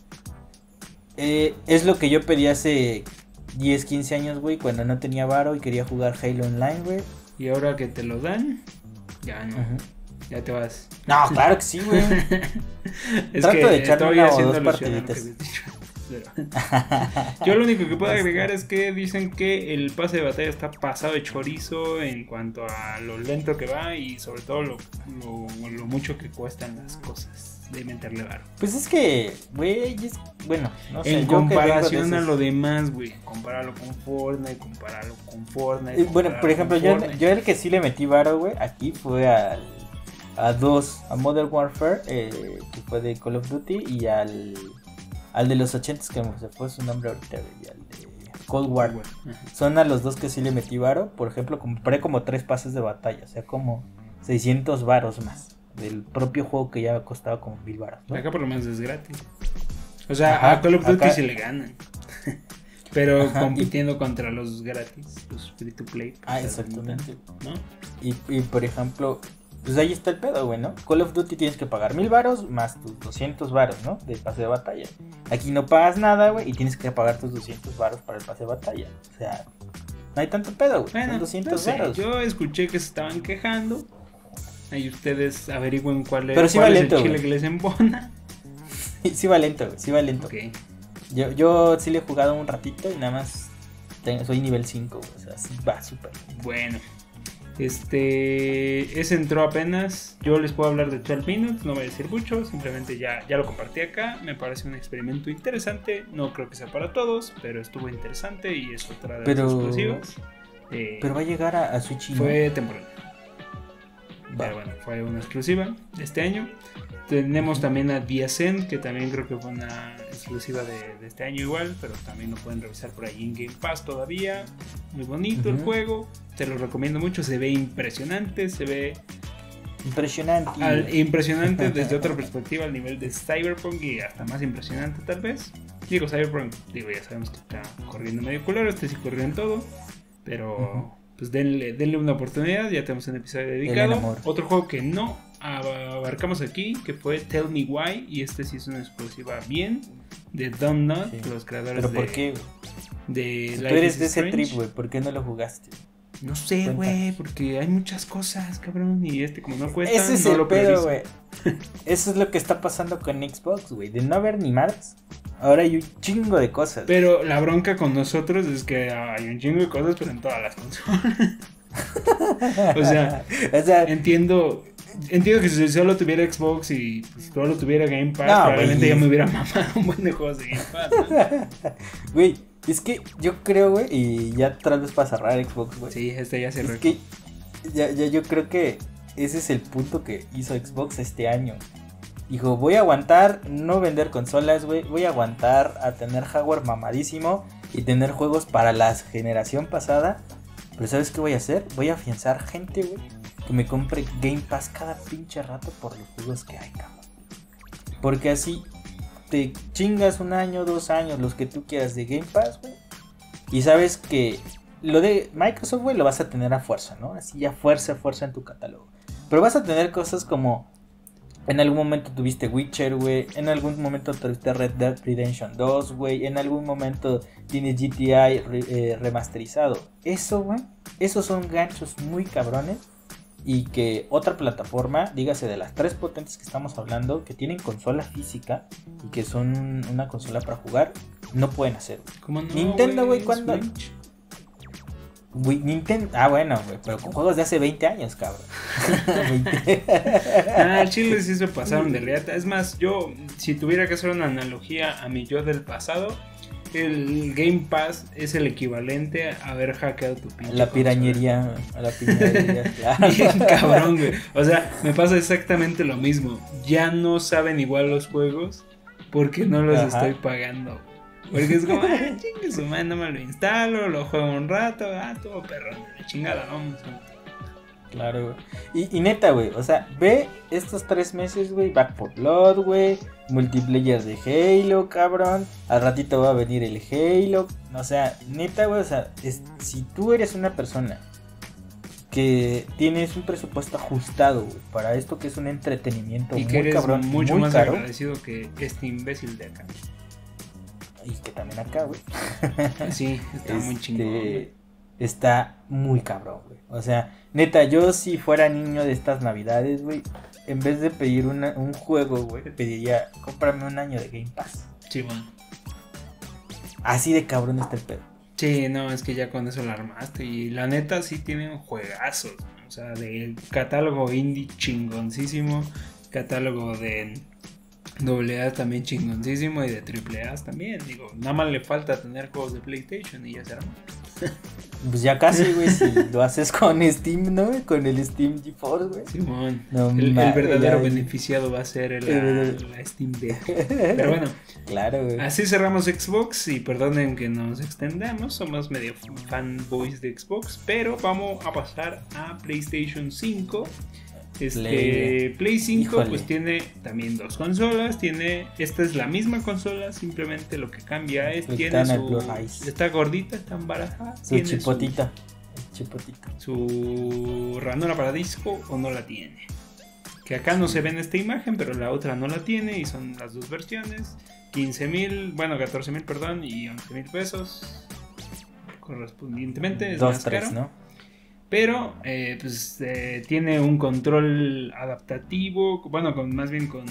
B: eh, es lo que yo pedí hace 10, 15 años, güey, cuando no tenía varo y quería jugar Halo Online, güey.
A: Y ahora que te lo dan, ya no. Ya te vas.
B: No, claro que sí, güey.
A: Es
B: Trato
A: que
B: de echarme
A: estoy
B: una o
A: haciendo
B: dos partiditas.
A: Yo lo único que puedo agregar es que dicen que el pase de batalla está pasado de chorizo en cuanto a lo lento que va y sobre todo lo, lo- lo mucho que cuestan las cosas de meterle varo.
B: Pues es que, güey, es- bueno, no sé.
A: en comparación a lo demás, güey. Compáralo con Fortnite, compáralo con Fortnite.
B: Eh, Bueno, por ejemplo, yo, yo el que sí le metí varo, güey, aquí fue al, a dos, a Modern Warfare, eh, que fue de Call of Duty, y al, al de los 80 que se fue su nombre ahorita, güey, al de Cold War. Son a los dos que sí le metí varo. Por ejemplo, compré como tres pases de batalla, o sea, como 600 varos más del propio juego que ya costaba como mil varos. ¿no?
A: Acá por lo menos es gratis. O sea,
B: Ajá,
A: a Call of Duty
B: acá-
A: se le ganan. Pero
B: Ajá,
A: compitiendo contra los gratis, los free to play. pues,
B: Ah, exactamente.
A: ¿no?
B: Y, y, por ejemplo, pues ahí está el pedo, güey, ¿no? Call of Duty tienes que pagar mil varos más tus 200 varos, ¿no? De pase de batalla. Aquí no pagas nada, güey, y tienes que pagar tus 200 varos para el pase de batalla. O sea, no hay tanto pedo, güey.
A: Bueno,
B: Son 200
A: no sé,
B: varos.
A: yo escuché que se estaban quejando. Ahí ustedes averigüen cuál es,
B: Pero sí
A: cuál
B: va
A: es
B: lento,
A: el chile
B: güey.
A: que les embona.
B: Sí va lento, güey, sí va lento.
A: Ok.
B: Yo, yo sí le he jugado un ratito y nada más tengo- soy nivel 5, güey, o sea, sí va súper.
A: Bueno. Este. Ese entró apenas. Yo les puedo hablar de 12 Minutes. No voy a decir mucho. Simplemente ya, ya lo compartí acá. Me parece un experimento interesante. No creo que sea para todos. Pero estuvo interesante. Y es otra de
B: Pero-
A: las exclusivas. Eh,
B: Pero va a llegar a, a Switch
A: fue temporal. Pero bueno, fue una exclusiva este año. Tenemos también a Diacen, que también creo que fue una exclusiva de, de este año igual, pero también lo pueden revisar por ahí en Game Pass todavía. Muy bonito el juego, te lo recomiendo mucho, se ve impresionante, se ve
B: Impresionante.
A: al- impresionante desde otra perspectiva al nivel de Cyberpunk y hasta más impresionante tal vez. Digo, Cyberpunk, digo, ya sabemos que está corriendo medio culero, este sí corrió en todo, pero... Pues denle, denle una oportunidad. Ya tenemos un episodio dedicado. Otro juego que no abarcamos aquí, que fue Tell Me Why. Y este sí es una exclusiva bien de Don't Not, los creadores
B: ¿Pero por qué? De si tú eres de ese trip, güey, ¿por qué no lo jugaste?
A: No sé, güey, porque hay muchas cosas, cabrón, y este como no cuesta,
B: Ese es
A: no
B: el lo pedo, güey. Eso es lo que está pasando con Xbox, güey, de no haber ni más. Ahora hay un chingo de cosas.
A: Pero la bronca con nosotros es que hay un chingo de cosas, pero en todas las consolas. o, sea, o sea, entiendo entiendo que si solo tuviera Xbox y si solo tuviera Game Pass, probablemente ya me hubiera mamado un buen de juegos de Game Pass.
B: Güey, es que yo creo, güey, y ya tal vez para cerrar Xbox, güey.
A: Sí, este ya se
B: Es que ya, ya yo creo que ese es el punto que hizo Xbox este año. Dijo, voy a aguantar no vender consolas, güey. Voy a aguantar a tener hardware mamadísimo y tener juegos para la generación pasada. Pero ¿sabes qué voy a hacer? Voy a afianzar gente, güey. Que me compre Game Pass cada pinche rato por los juegos que hay, cabrón. Porque así te chingas un año, dos años, los que tú quieras de Game Pass, güey. Y sabes que lo de Microsoft, güey, lo vas a tener a fuerza, ¿no? Así ya fuerza, fuerza en tu catálogo. Pero vas a tener cosas como. En algún momento tuviste Witcher, güey. En algún momento tuviste Red Dead Redemption 2, güey. En algún momento tienes GTI eh, remasterizado. Eso, güey. Esos son ganchos muy cabrones y que otra plataforma, dígase de las tres potentes que estamos hablando, que tienen consola física y que son una consola para jugar, no pueden hacer.
A: ¿Cómo no,
B: Nintendo, güey, ¿cuándo? Nintendo, ah, bueno, güey, pero con juegos de hace 20 años, cabrón.
A: ah, Chile sí se pasaron de reata. Es más, yo, si tuviera que hacer una analogía a mi yo del pasado, el Game Pass es el equivalente a haber hackeado tu
B: pinche. La pirañería, a la pirañería,
A: Bien cabrón, güey. O sea, me pasa exactamente lo mismo. Ya no saben igual los juegos porque no los estoy pagando. Porque es como, ah, chingue su madre, no me lo instalo, lo juego un rato, ah, todo perro, chingada, vamos.
B: Claro, güey. Y, neta, güey, o sea, ve estos tres meses, güey, Back for Blood, güey, multiplayer de Halo, cabrón. Al ratito va a venir el Halo. O sea, neta, güey, o sea, si tú eres una persona que tienes un presupuesto ajustado, güey, para esto que es un entretenimiento
A: y que eres cabrón, mucho más agradecido que este imbécil de acá.
B: Y que también acá, güey.
A: Sí, está muy este, chingón
B: está muy cabrón, güey. O sea, neta, yo si fuera niño de estas navidades, güey, en vez de pedir un juego, güey, pediría, cómprame un año de Game Pass.
A: Sí, bueno.
B: Así de cabrón está el pedo.
A: Sí, no, es que ya con eso la armaste. Y la neta sí tienen juegazos. O sea, de catálogo indie chingoncísimo. Catálogo de doble A también chingoncísimo. Y de triple A también. Digo, nada más le falta tener juegos de PlayStation y ya se arma.
B: Pues ya casi, güey, si lo haces con Steam, ¿no? Con el Steam GeForce, güey.
A: Simón. el, verdadero beneficiado va a ser la, Steam Deck. Pero bueno.
B: Claro, güey.
A: Así cerramos Xbox y perdonen que nos extendamos, somos medio fanboys de Xbox, pero vamos a pasar a PlayStation 5 este, Play, 5 pues tiene también dos consolas, tiene esta es la misma consola, simplemente lo que cambia es tiene su está gordita, está embarazada,
B: su chipotita, su chipotita.
A: Su ranura para disco o no la tiene. Que acá no se ve en esta imagen, pero la otra no la tiene y son las dos versiones. 15 mil, bueno, 14 mil, perdón, y 11 mil pesos correspondientemente. Es dos, tres, ¿no? Pero eh, pues eh, tiene un control adaptativo, bueno, con, más bien con,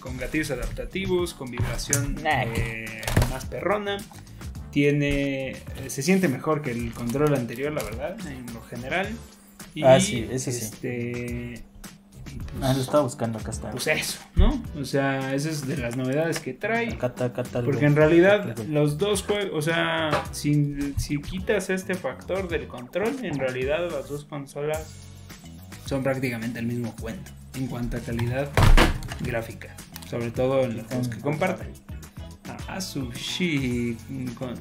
A: con gatillos adaptativos, con vibración eh, más perrona. Tiene, se siente mejor que el control anterior, la verdad, en lo general.
B: Y, ah, sí, eso sí.
A: Este,
B: pues, ah, lo estaba buscando, acá está.
A: Pues eso, ¿no? O sea, esa es de las novedades que trae. porque en realidad los dos juegos, o sea, si, si quitas este factor del control, en realidad las dos consolas son prácticamente el mismo cuento en cuanto a calidad gráfica. Sobre todo en los juegos que comparten. A sushi con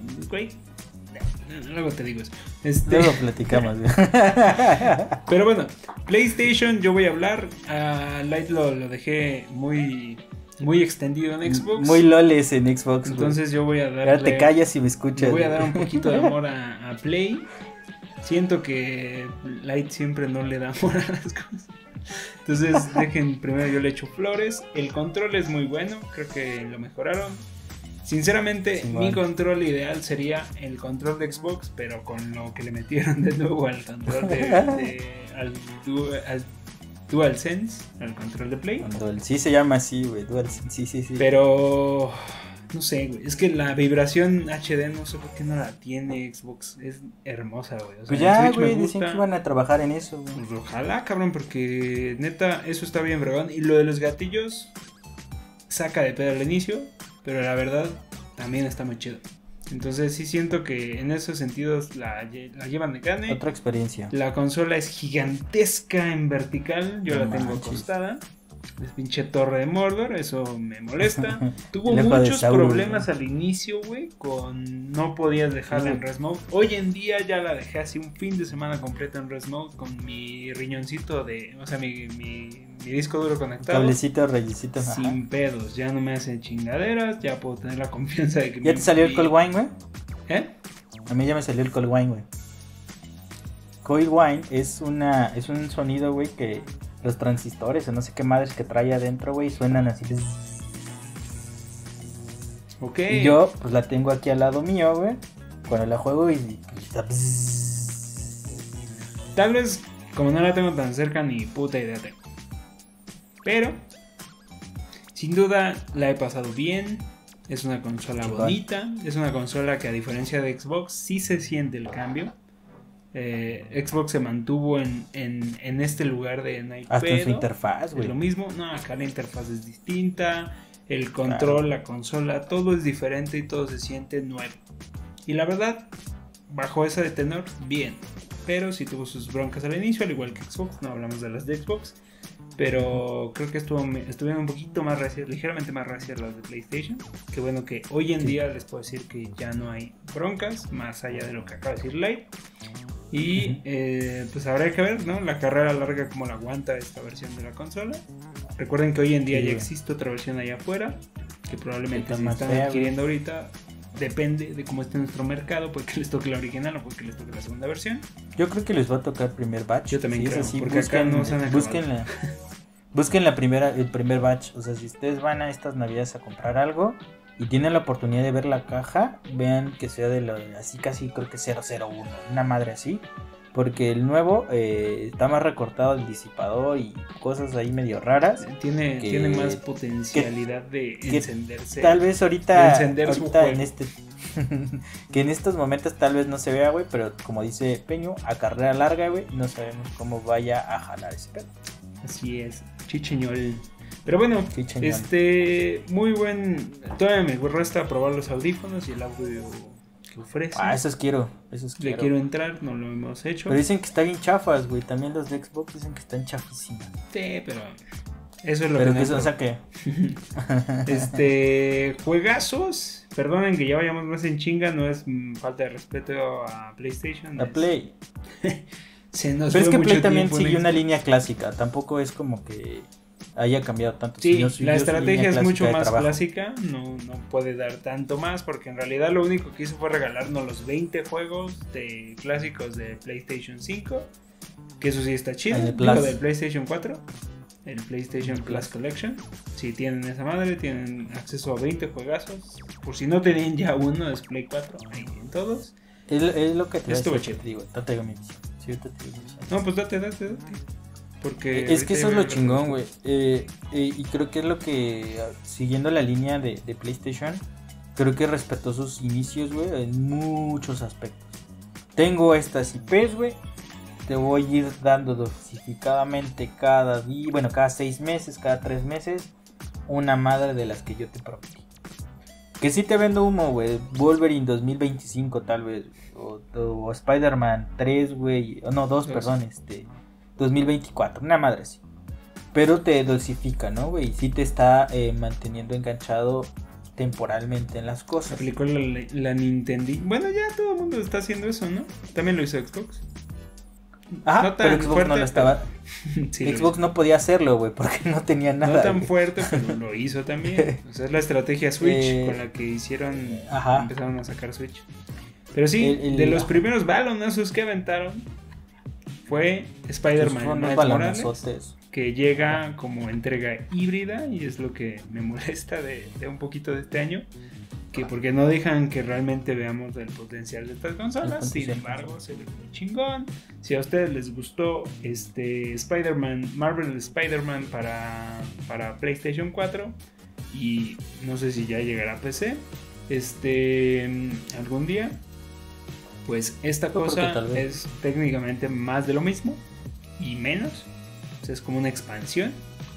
A: Luego te digo eso.
B: Este... Luego platicamos.
A: Pero bueno, PlayStation, yo voy a hablar. A Light lo, dejé muy muy extendido en Xbox.
B: Muy loles en Xbox.
A: Entonces yo voy a dar.
B: Ahora te callas y me escuchas.
A: Voy a dar un poquito de amor a, Play. siento que Light siempre no le da amor a las cosas. Entonces, dejen, primero yo le echo flores. El control es muy bueno, creo que lo mejoraron. Sinceramente, mi control ideal sería el control de Xbox, pero con lo que le metieron de nuevo al control de, al, DualSense, al control de Play.
B: Sí se llama así, güey, DualSense, sí, sí, sí.
A: Pero no sé, güey. Es que la vibración HD no sé por qué no la tiene Xbox. Es hermosa, güey.
B: pues ya, güey, dicen que iban a trabajar en eso,
A: güey. Pues ojalá, cabrón, porque neta, eso está bien, bregón. Y lo de los gatillos, saca de pedo al inicio, pero la verdad, también está muy chido. Entonces sí siento que en esos sentidos la, llevan de gane.
B: Otra experiencia.
A: La consola es gigantesca en vertical, yo la tengo acostada. Es pinche torre de Mordor, eso me molesta. Tuvo muchos problemas al inicio, güey, con no podías dejarla en Res Mode. Hoy en día ya la dejé así un fin de semana completo en Res Mode con mi riñoncito de, o sea, mi, mi, disco duro conectado.
B: Cablecito, reyesito.
A: Sin pedos, ya no me hacen chingaderas, ya puedo tener la confianza de que...
B: ¿Ya te salió el Cold Wine, güey?
A: ¿Eh?
B: A mí ya me salió el Cold Wine, güey. Cold Wine es una es un sonido, güey, que los transistores o no sé qué madres que trae adentro, güey, suenan así.
A: Ok.
B: Y yo, pues la tengo aquí al lado mío, güey. Cuando la juego y.
A: Tal vez, como no la tengo tan cerca, ni puta idea tengo. Pero, sin duda, la he pasado bien. Es una consola bonita. Es una consola que, a diferencia de Xbox, sí se siente el cambio. Eh, Xbox se mantuvo en, en, este lugar de Night
B: Hasta en su interfaz, güey.
A: lo mismo, no, acá la interfaz es distinta, el control, la consola, todo es diferente y todo se siente nuevo. Y la verdad, bajo esa de tenor, bien. Pero si tuvo sus broncas al inicio, al igual que Xbox, no hablamos de las de Xbox. Pero creo que estuvo, estuvieron un poquito más recias, ligeramente más recias las de PlayStation. Que bueno que hoy en día les puedo decir que ya no hay broncas, más allá de lo que acaba de decir Light. Y eh, pues habrá que ver, ¿no? La carrera larga como la aguanta esta versión de la consola. Recuerden que hoy en día ya existe otra versión allá afuera, que probablemente se están adquiriendo ahorita. Depende de cómo esté nuestro mercado, porque les toque la original o porque les toque la segunda versión.
B: Yo creo que les va a tocar primer batch.
A: Yo también creo, porque acá no se han
B: busquen la, busquen la primera, el primer batch. O sea, si ustedes van a estas navidades a comprar algo, y tienen la oportunidad de ver la caja, vean que sea de la, así casi creo que 001, una madre así. Porque el nuevo eh, está más recortado el disipador y cosas ahí medio raras.
A: Tiene, tiene más potencialidad de encenderse.
B: Tal vez ahorita, ahorita en este que en estos momentos tal vez no se vea, güey, pero como dice Peño, a carrera larga, güey, no sabemos cómo vaya a jalar ese pedo.
A: Así es, chicheñol. Pero bueno, este, muy buen. Todavía me resta probar los audífonos y el audio que ofrece.
B: Ah, esos quiero, esos
A: quiero. Le quiero entrar, no lo hemos hecho.
B: Pero dicen que está bien chafas, güey. También los de Xbox dicen que están chafísimas.
A: Sí, pero. Eso es lo
B: pero que. Pero o sea que.
A: este. Juegazos. Perdonen que ya vayamos más en chinga, no es falta de respeto a PlayStation.
B: A Play. Se nos Pero es que Play también sigue una línea clásica. Tampoco es como que haya cambiado tanto.
A: Sí, la estrategia es mucho más clásica, no, no puede dar tanto más porque en realidad lo único que hizo fue regalarnos los 20 juegos de clásicos de PlayStation 5, que eso sí está chido, Lo del PlayStation 4, el PlayStation Plus Collection. Si tienen esa madre, tienen acceso a 20 juegazos. Por si no tenían ya uno, es Play 4, ahí en todos.
B: Es, lo que te
A: Estuvo chido.
B: Digo, mi
A: No, pues date, date, date. Porque
B: es que eso es lo chingón, güey. Eh, eh, y creo que es lo que, siguiendo la línea de, PlayStation, creo que respetó sus inicios, güey, en muchos aspectos. Tengo estas IPs, güey. Te voy a ir dando dosificadamente cada día, bueno, cada seis meses, cada tres meses, una madre de las que yo te prometí. Que si te vendo humo, güey. Wolverine 2025 tal vez. O, o Spider-Man 3, güey. No, 2, perdón. Este. 2024, una madre así. Pero te dosifica, ¿no, güey? Sí te está eh, manteniendo enganchado temporalmente en las cosas.
A: Aplicó la, Nintendo. Bueno, ya todo el mundo está haciendo eso, ¿no? También lo hizo Xbox.
B: Ah, pero Xbox no lo estaba. Xbox no podía hacerlo, güey, porque no tenía nada.
A: No tan fuerte, pero lo hizo también. O sea, es la estrategia Switch eh, con la que hicieron. Ajá. Empezaron a sacar Switch. Pero sí,
B: El- el-
A: de los primeros balonazos que aventaron fue Spider-Man Miles Morales,
B: balonazotes.
A: que llega como entrega híbrida y es lo que me molesta de, de un poquito de este año. Que porque no dejan que realmente veamos el potencial de estas consolas. Sin embargo, se ve muy chingón. Si a ustedes les gustó este Spider-Man, Marvel Spider-Man para, para PlayStation 4 y no sé si ya llegará a PC, este algún día, pues esta cosa
B: tal vez.
A: es técnicamente más de lo mismo y menos. O sea, es como una expansión,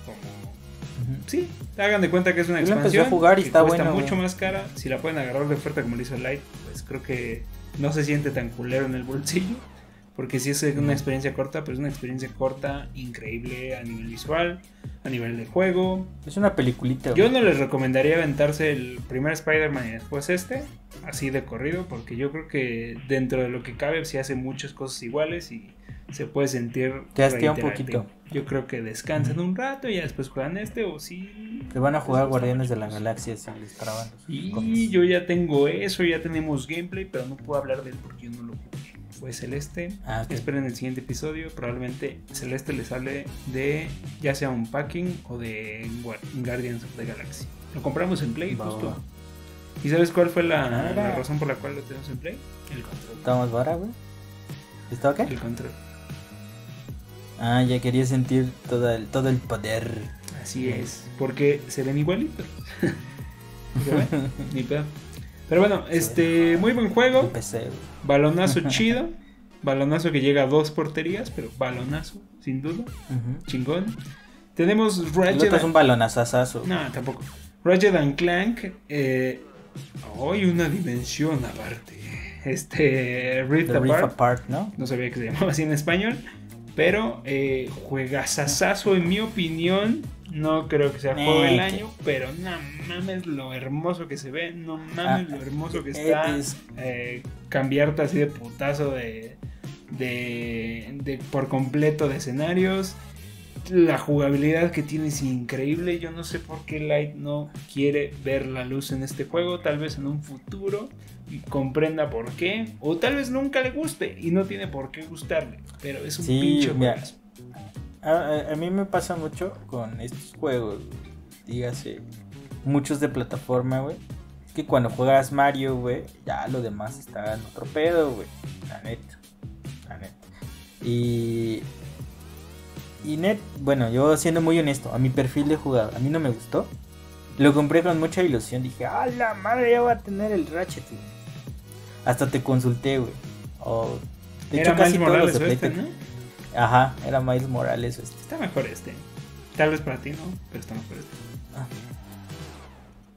A: como
B: Ujú.
A: Sí, hagan de cuenta que es una
B: Yo
A: expansión
B: a jugar y
A: que
B: está
A: cuesta
B: bueno,
A: mucho
B: güey.
A: más cara. Si la pueden agarrar de oferta como lo hizo Light, pues creo que no se siente tan culero en el bolsillo. Porque sí es una experiencia corta, pero es una experiencia corta, increíble a nivel visual, a nivel de juego.
B: Es una peliculita.
A: Yo no les recomendaría aventarse el primer Spider-Man y después este, así de corrido, porque yo creo que dentro de lo que cabe se hace muchas cosas iguales y se puede sentir.
B: Te un poquito.
A: Yo creo que descansen un rato y ya después juegan este, o si.
B: Te van a jugar Guardianes de la. Galaxia si les traban
A: Y yo ya tengo eso, ya tenemos gameplay, pero no puedo hablar de él porque yo no lo jugué. Fue Celeste.
B: Ah, ok.
A: Esperen el siguiente episodio. Probablemente Celeste les hable de ya sea un packing o de Gua- Guardians of the Galaxy. Lo compramos en Play,
B: Va,
A: justo.
B: va.
A: ¿Y sabes cuál fue la,
B: Ah,
A: la razón por la cual lo tenemos en Play? El control.
B: ¿Está más vara, güey? ¿Está qué?
A: El control.
B: Ah, ya quería sentir todo el, todo el poder.
A: Así es. Porque se ven igualitos. Ni pedo. Pero bueno, este, muy buen juego.
B: Güey.
A: Balonazo chido. Balonazo que llega a dos porterías, pero balonazo, sin duda. Chingón. Tenemos Ratchet.
B: otro es un balonazazazo.
A: No, tampoco. Ratchet and Clank. Eh, hoy una dimensión aparte. Este. Rift
B: The Rift
A: Apart.
B: Apart, ¿no?
A: No sabía que se llamaba así en español. Pero eh, juegazazazo, en mi opinión. No creo que sea juego del año, pero no mames lo hermoso que se ve, no mames
B: Ah,
A: lo hermoso que está.
B: es-
A: eh, cambiarte así de putazo de, de, de por completo de escenarios. La jugabilidad que tiene es increíble. Yo no sé por qué Light no quiere ver la luz en este juego. Tal vez en un futuro comprenda por qué. O tal vez nunca le guste y no tiene por qué gustarle. Pero es un
B: Sí,
A: pinche.
B: A, a- a mí me pasa mucho con estos juegos, dígase, muchos de plataforma, güey. Que cuando juegas Mario, güey, ya lo demás está en otro pedo, güey. La neta. La neta. Y. Y net, bueno, yo siendo muy honesto, a mi perfil de jugador, a mí no me gustó. Lo compré con mucha ilusión, dije, ¡ah, la madre! Ya va a tener el Ratchet, güey". Hasta te consulté, güey. O, de
A: Era
B: hecho, casi todos los de
A: este.
B: Ajá, era Miles Morales este.
A: Está mejor este. Tal vez para ti no, pero está mejor este.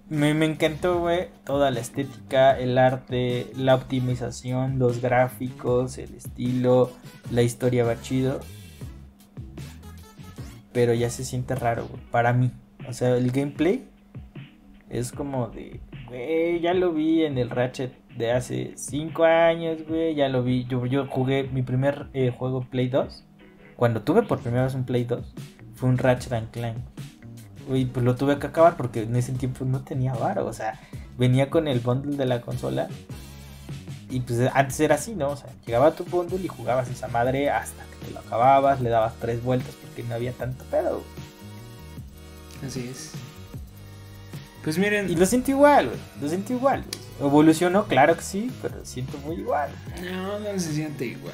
B: Me, me encantó, güey, toda la estética, el arte, la optimización, los gráficos, el estilo, la historia va chido. Pero ya se siente raro, güey, para mí. O sea, el gameplay es como de, güey, ya lo vi en el Ratchet de hace 5 años, güey, ya lo vi. Yo, yo jugué mi primer eh, juego Play 2. Cuando tuve por primera vez un Play 2, fue un Ratchet and Clank. Uy, pues lo tuve que acabar porque en ese tiempo no tenía varo. O sea, venía con el bundle de la consola. Y pues antes era así, ¿no? O sea, llegaba tu bundle y jugabas esa madre hasta que te lo acababas, le dabas tres vueltas porque no había tanto pedo.
A: Así es. Pues miren,
B: Y lo siento igual, güey. Lo siento igual. güey. Evolucionó, claro que sí, pero siento muy igual.
A: No, no se siente igual.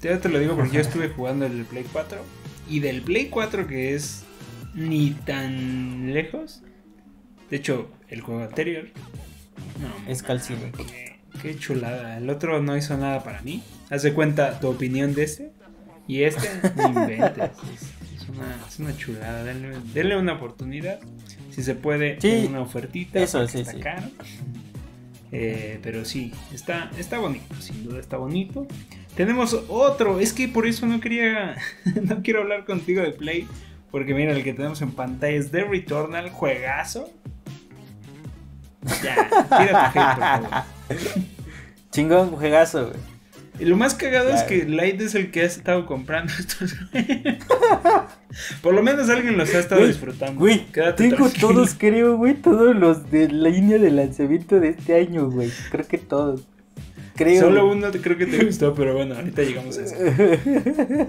A: Ya te lo digo porque yo estuve jugando el Play 4. Y del Play 4 que es ni tan lejos. De hecho, el juego anterior. No,
B: Es calcino.
A: Qué, qué chulada. El otro no hizo nada para mí. Haz de cuenta tu opinión de este. Y este, no inventes. Es, es una, es una chulada. Denle, denle una oportunidad. Si se puede,
B: Sí,
A: una ofertita.
B: eso, sí, sí.
A: caro. Eh, pero sí, está, está bonito, sin duda está bonito. Tenemos otro, es que por eso no quería, no quiero hablar contigo de Play, porque mira, el que tenemos en pantalla es The Returnal, juegazo. Ya, tira tu hate, por favor.
B: Chingón, juegazo, güey.
A: Y lo más cagado es que Light es el que ha estado comprando estos. por lo menos alguien los ha estado disfrutando.
B: Güey, tengo
A: tranquilo.
B: todos, creo, güey, todos los de la línea de lanzamiento de este año, güey. Creo que todos. creo.
A: Solo uno creo que te gustó, pero bueno, ahorita llegamos a eso.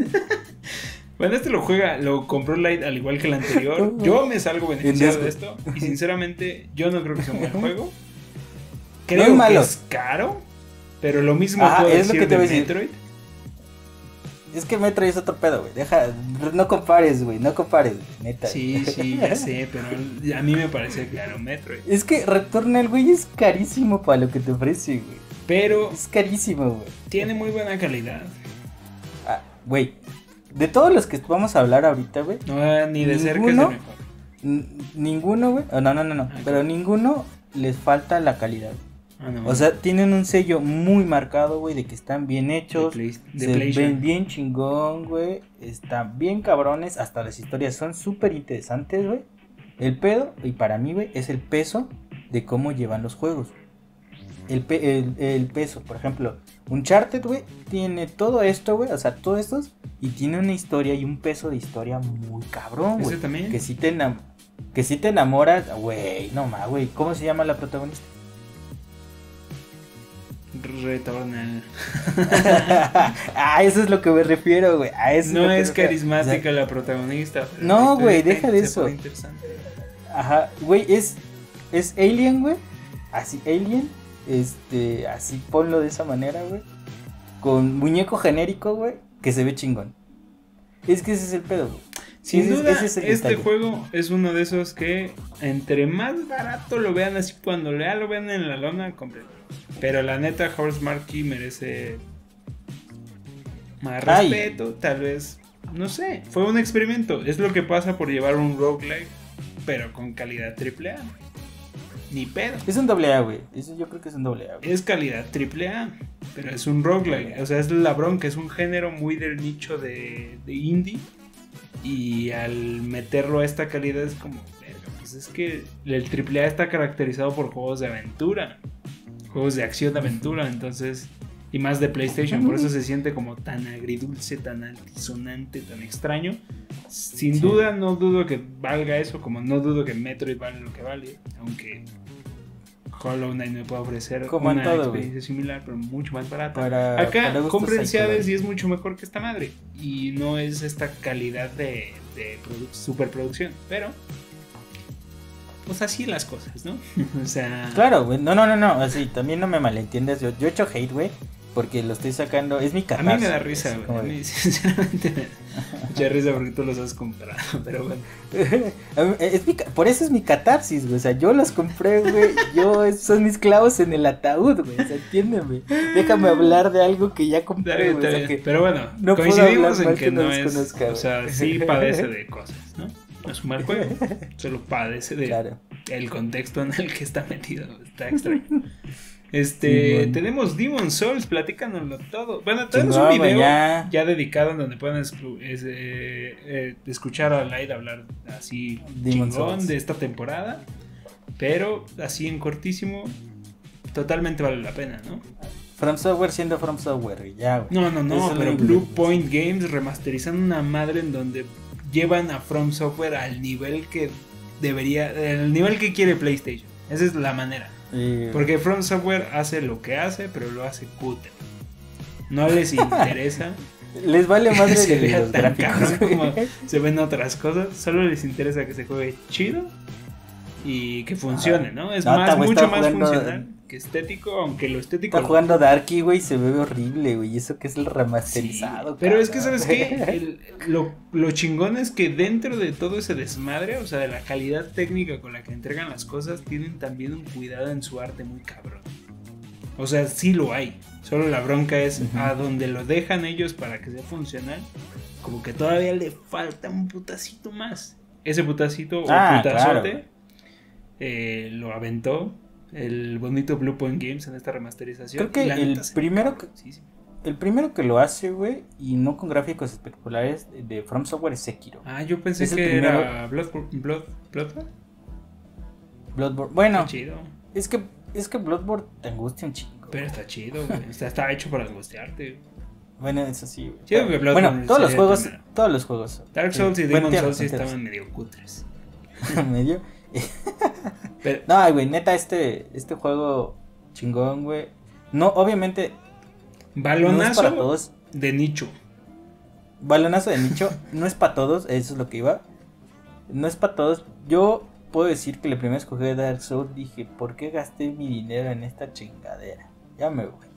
A: bueno, este lo juega, lo compró Light al igual que el anterior. Yo me salgo beneficiado de esto. Y sinceramente, yo no creo que sea un buen juego. Creo
B: No es malo.
A: que es caro. Pero lo mismo
B: Ajá,
A: puedo
B: es lo que te
A: de
B: voy a decir.
A: Metroid.
B: Es que Metro es otro pedo, güey. Deja, no compares, güey. No compares, güey, neta.
A: Sí, sí, ya sé, pero a mí me parece claro Metroid.
B: Es que Returnal, güey, es carísimo para lo que te ofrece, güey.
A: Pero
B: Es carísimo, güey.
A: tiene muy buena calidad.
B: Ah, güey. De todos los que vamos a hablar ahorita, güey.
A: No, ni de cerca es el
B: ¿Ninguno?
A: mejor.
B: Ninguno, güey. oh, no, no, no, no.
A: Ah,
B: Pero ninguno les falta la calidad.
A: Ah, no,
B: O sea, tienen un sello muy marcado, güey, de que están bien hechos.
A: de, Play- de
B: se ven bien chingón, güey. Están bien cabrones. Hasta las historias son súper interesantes, güey. El pedo, y para mí, güey, es el peso de cómo llevan los juegos. El, pe- el, el peso, por ejemplo, Uncharted, güey, tiene todo esto, güey. O sea, todo esto. Y tiene una historia y un peso de historia muy cabrón,
A: ¿Ese
B: güey.
A: también?
B: Que si te enam- que si te enamoras, güey, no más, güey. ¿Cómo se llama la protagonista?
A: Returnal.
B: ah, eso es lo que me refiero, güey. A eso
A: No es carismática la protagonista.
B: No, güey, deja de eso. Ajá, güey, es, es Alien, güey. Así, Alien. Este, así ponlo de esa manera, güey. Con muñeco genérico, güey, que se ve chingón. Es que ese es el pedo, güey.
A: Sin
B: Ese
A: duda,
B: ese es el
A: este
B: detalle.
A: juego es uno de esos que entre más barato lo vean así, cuando ya lo vean en la lona, compren. Pero la neta, Horse Marquee merece más
B: Ay.
A: respeto, tal vez. No sé, fue un experimento. Es lo que pasa por llevar un roguelike, pero con calidad AAA. Ni pedo.
B: Es un doble A, güey. Eso yo creo que es un doble A, güey.
A: Es calidad AAA, pero es un roguelike. O sea, es la bronca, es un género muy del nicho de, de indie. Y al meterlo a esta calidad es como, pues es que el AAA está caracterizado por juegos de aventura, juegos de acción de aventura, entonces, y más de PlayStation, por eso se siente como tan agridulce, tan altisonante, tan extraño. Sin
B: Sí.
A: duda, no dudo que valga eso, como no dudo que Metroid vale lo que vale, aunque Hollow Knight me puede ofrecer
B: Como
A: una
B: todo,
A: experiencia similar, pero mucho más barata.
B: Para-
A: Acá
B: para
A: compren
B: colores.
A: y es mucho mejor que esta madre. Y no es esta calidad de, de produ- superproducción. Pero, pues así las cosas, ¿no? o sea,
B: Claro, güey. No, no, no, no. Así, también no me malentiendas. Yo, yo he hecho hate, güey. Porque lo estoy sacando. Es mi
A: a
B: catarsis.
A: mí me da risa, güey. A sinceramente, mucha risa porque tú los has comprado. Pero bueno,
B: mí- es mi por eso es mi catarsis, güey. O sea, yo los compré, güey. Yo, esos son mis clavos en el ataúd, güey. O sea, entiéndeme. Déjame hablar de algo que ya compré,
A: bien,
B: güey.
A: está
B: O sea,
A: bien.
B: que
A: Pero bueno,
B: no
A: coincidimos en que
B: que no
A: es.
B: conozca,
A: o sea, sí padece de cosas, ¿no? No es un mal juego, solo padece de
B: Claro.
A: el contexto en el que está metido. Está extraño. Este, tenemos Demon Souls, platícanoslo todo. Bueno, tenemos un video
B: ya.
A: ya. dedicado en donde es, eh, eh, escuchar a Light hablar así
B: Demon
A: chingón
B: Souls.
A: de esta temporada. Pero así en cortísimo, totalmente vale la pena, ¿no?
B: From Software siendo From Software. Ya, güey.
A: No, no, no, pero Blue. Point Games remasterizando una madre en donde llevan a From Software al nivel que debería, el nivel que quiere PlayStation. Esa es la manera.
B: Y-
A: Porque From Software hace lo que hace, pero lo hace cutre. No les interesa
B: Les vale madre
A: se
B: de los gráficos,
A: como se ven otras cosas. Solo les interesa que se juegue chido y que funcione, ¿no? Es
B: No,
A: más, mucho más
B: jugando-
A: funcional que estético, aunque lo estético
B: Está jugando Darky, güey, se ve horrible, güey. Eso que es el remasterizado.
A: Sí, pero es que. ¿sabes qué? El- lo, lo chingón es que dentro de todo ese desmadre, o sea, de la calidad técnica con la que entregan las cosas, tienen también un cuidado en su arte muy cabrón. O sea, sí lo hay. Solo la bronca es a donde lo dejan ellos para que sea funcional. Como que todavía le falta un putacito más. Ese putacito
B: Ah,
A: o putazote
B: claro.
A: Eh, lo aventó el bonito Blue Point Games en esta remasterización.
B: Creo que el
A: neta
B: primero que-
A: Sí, sí.
B: El primero que lo hace, güey, y no con gráficos espectaculares de From Software es Sekiro.
A: Ah, yo pensé
B: Es
A: que
B: primero-
A: era Bloodborne. Blood, Bloodborne.
B: Bloodborne. Bueno,
A: chido.
B: es que es que Bloodborne te angustia un chingo.
A: Pero está chido, güey. Está, está hecho para angustiarte.
B: Bueno, eso sí, güey.
A: Sí,
B: bueno, todos los juegos,
A: primero.
B: todos los juegos.
A: Dark Souls y
B: Bueno,
A: Demon Souls sí estaban medio cutres.
B: medio.
A: Pero,
B: No, güey, neta, este, este juego chingón, güey. No, obviamente.
A: Balonazo para todos. de nicho.
B: Balonazo de nicho. no es para todos, eso es lo que iba. No es para todos. Yo puedo decir que la primera vez que jugué Dark Souls dije, ¿por qué gasté mi dinero en esta chingadera? Ya me voy.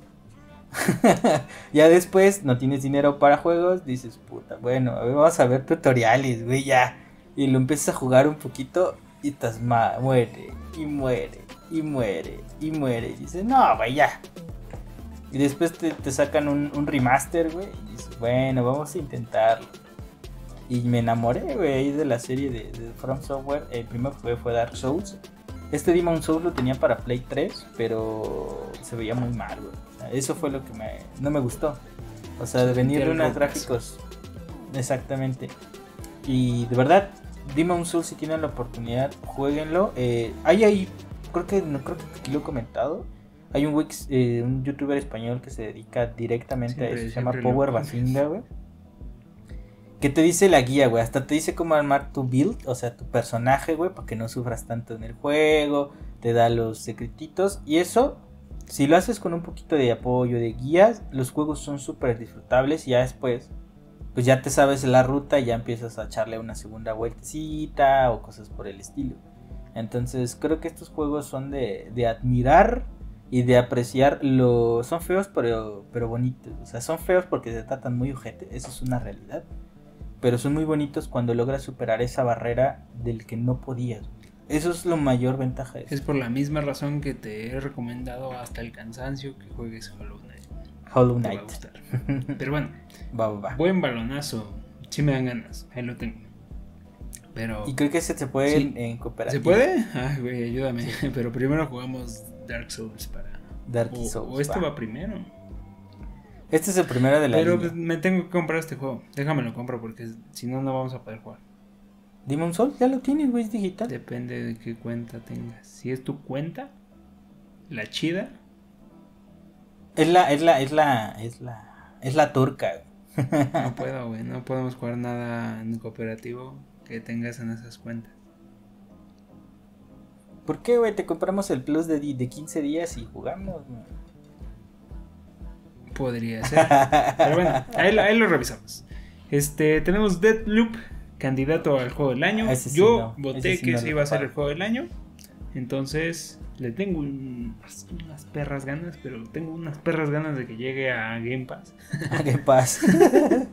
B: ya después no tienes dinero para juegos, dices, puta, bueno, a ver, vamos a ver tutoriales, güey, ya. Y lo empiezas a jugar un poquito y estás mal, muere, y muere, y muere, y muere. Y dices, no, güey, ya. Y después te, sacan un, remaster, güey, y dices, bueno, vamos a intentarlo. Y me enamoré, güey, de la serie de, From Software. El primer fue, fue Dark Souls. Este Demon Souls lo tenía para Play 3, pero se veía muy mal, güey. eso fue lo que me, no me gustó. O sea, de venir de unos gráficos. Exactamente. Y de verdad, Demon Souls, si tienen la oportunidad, jueguenlo. Eh, hay ahí, creo que, no creo que aquí lo he comentado. Hay un, Wix, eh, un youtuber español que se dedica directamente a eso. Se llama Power Basinga, güey que te dice la guía, güey. Hasta te dice cómo armar tu build, o sea, tu personaje, güey, para que no sufras tanto en el juego. Te da los secretitos. Y eso, si lo haces con un poquito de apoyo, de guías, los juegos son súper disfrutables. Y ya después, pues ya te sabes la ruta y ya empiezas a echarle una segunda vueltecita o cosas por el estilo. Entonces, creo que estos juegos son de, de admirar y de apreciar lo... Son feos pero, pero bonitos. O sea, son feos porque se tratan muy ojete, eso es una realidad pero son muy bonitos cuando logras superar esa barrera del que no podías. Eso es lo mayor ventaja.
A: Es por la misma razón que te he recomendado hasta el cansancio que juegues Hollow Knight.
B: Hollow Knight.
A: Pero bueno, buen balonazo. Sí me dan ganas, ahí lo tengo. Pero...
B: Y creo que se te puede en
A: ¿Se puede? Ah, güey, ayúdame. Pero primero jugamos Dark Souls para...
B: Dark Souls.
A: O este va primero.
B: Este es el primero de la
A: Pero me tengo que comprar este juego. Déjame compro porque si no, no vamos a poder jugar.
B: Demon Soul ya lo tienes, güey, es digital.
A: Depende de qué cuenta tengas. Si es tu cuenta, la chida.
B: Es la, es la, es la, es la, es la turca.
A: No puedo, güey, no podemos jugar nada en cooperativo que tengas en esas cuentas.
B: ¿Por qué, güey? Te compramos el plus de, de 15 días y jugamos, güey.
A: Podría ser. Pero bueno, ahí, lo revisamos. Este, tenemos Deadloop, candidato al juego del año. Yo voté que ese iba a ser el juego del año. Entonces, le tengo unas, perras ganas, pero tengo unas perras ganas de que llegue a Game Pass.
B: A Game Pass.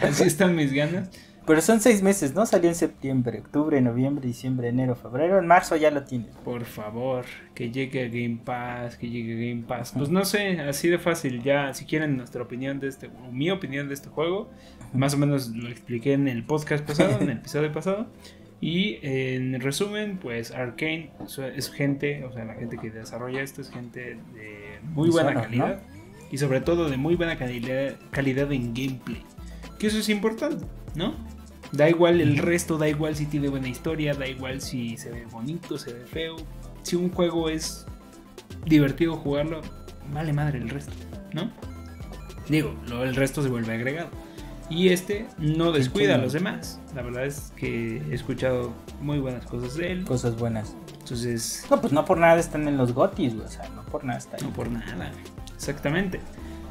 A: Así están mis ganas.
B: Pero son seis meses, ¿no? Salió en septiembre, octubre, noviembre, diciembre, enero, febrero. En marzo ya lo tienes.
A: Por favor, que llegue a Game Pass, que llegue a Game Pass. Pues no sé, así de fácil. Ya, si quieren nuestra opinión de este, o mi opinión de este juego, más o menos lo expliqué en el podcast pasado, en el episodio pasado. Y en resumen, pues Arkane es gente, o sea, la gente que desarrolla esto es gente de muy buena calidad. Y sobre todo de muy buena calidad, calidad en gameplay. Que eso es importante, ¿no? Da igual el resto, da igual si tiene buena historia, da igual si se ve bonito, se ve feo. Si un juego es divertido jugarlo, vale madre el resto, ¿no? Digo, el resto se vuelve agregado. Y este no descuida a los demás. La verdad es que he escuchado muy buenas cosas de él.
B: Cosas buenas.
A: Entonces.
B: No, pues no por nada están en los gotis, o sea, no por nada están.
A: No por nada, exactamente.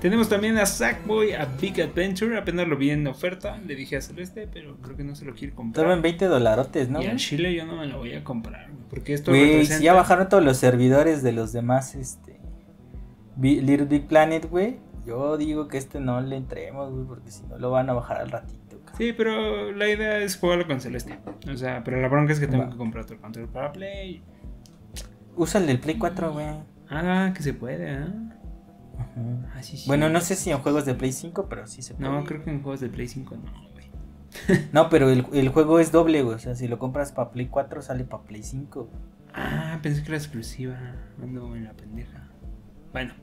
A: Tenemos también a Sackboy, a Big Adventure. Apenas lo vi en oferta. Le dije a Celeste, pero creo que no se lo quiere comprar.
B: Estaba en 20 dolarotes, ¿no?
A: Y al Chile yo no me lo voy a comprar. Porque esto
B: Güey, si ya bajaron todos los servidores de los demás, este. Little Big Planet, güey. Yo digo que este no le entremos, güey, porque si no lo van a bajar al ratito.
A: Sí, pero la idea es jugarlo con Celeste. O sea, pero la bronca es que tengo que comprar otro control para Play.
B: Usa el del Play 4, güey.
A: Ah, que se puede, ¿eh?
B: Ah, bueno, no sé si en juegos de Play 5, pero sí se
A: puede. No, creo que en juegos de Play 5 no, güey.
B: no, pero el, juego es doble, güey. O sea, si lo compras para Play 4, sale para Play 5.
A: Ah, pensé que era exclusiva. Ando en la pendeja. Bueno,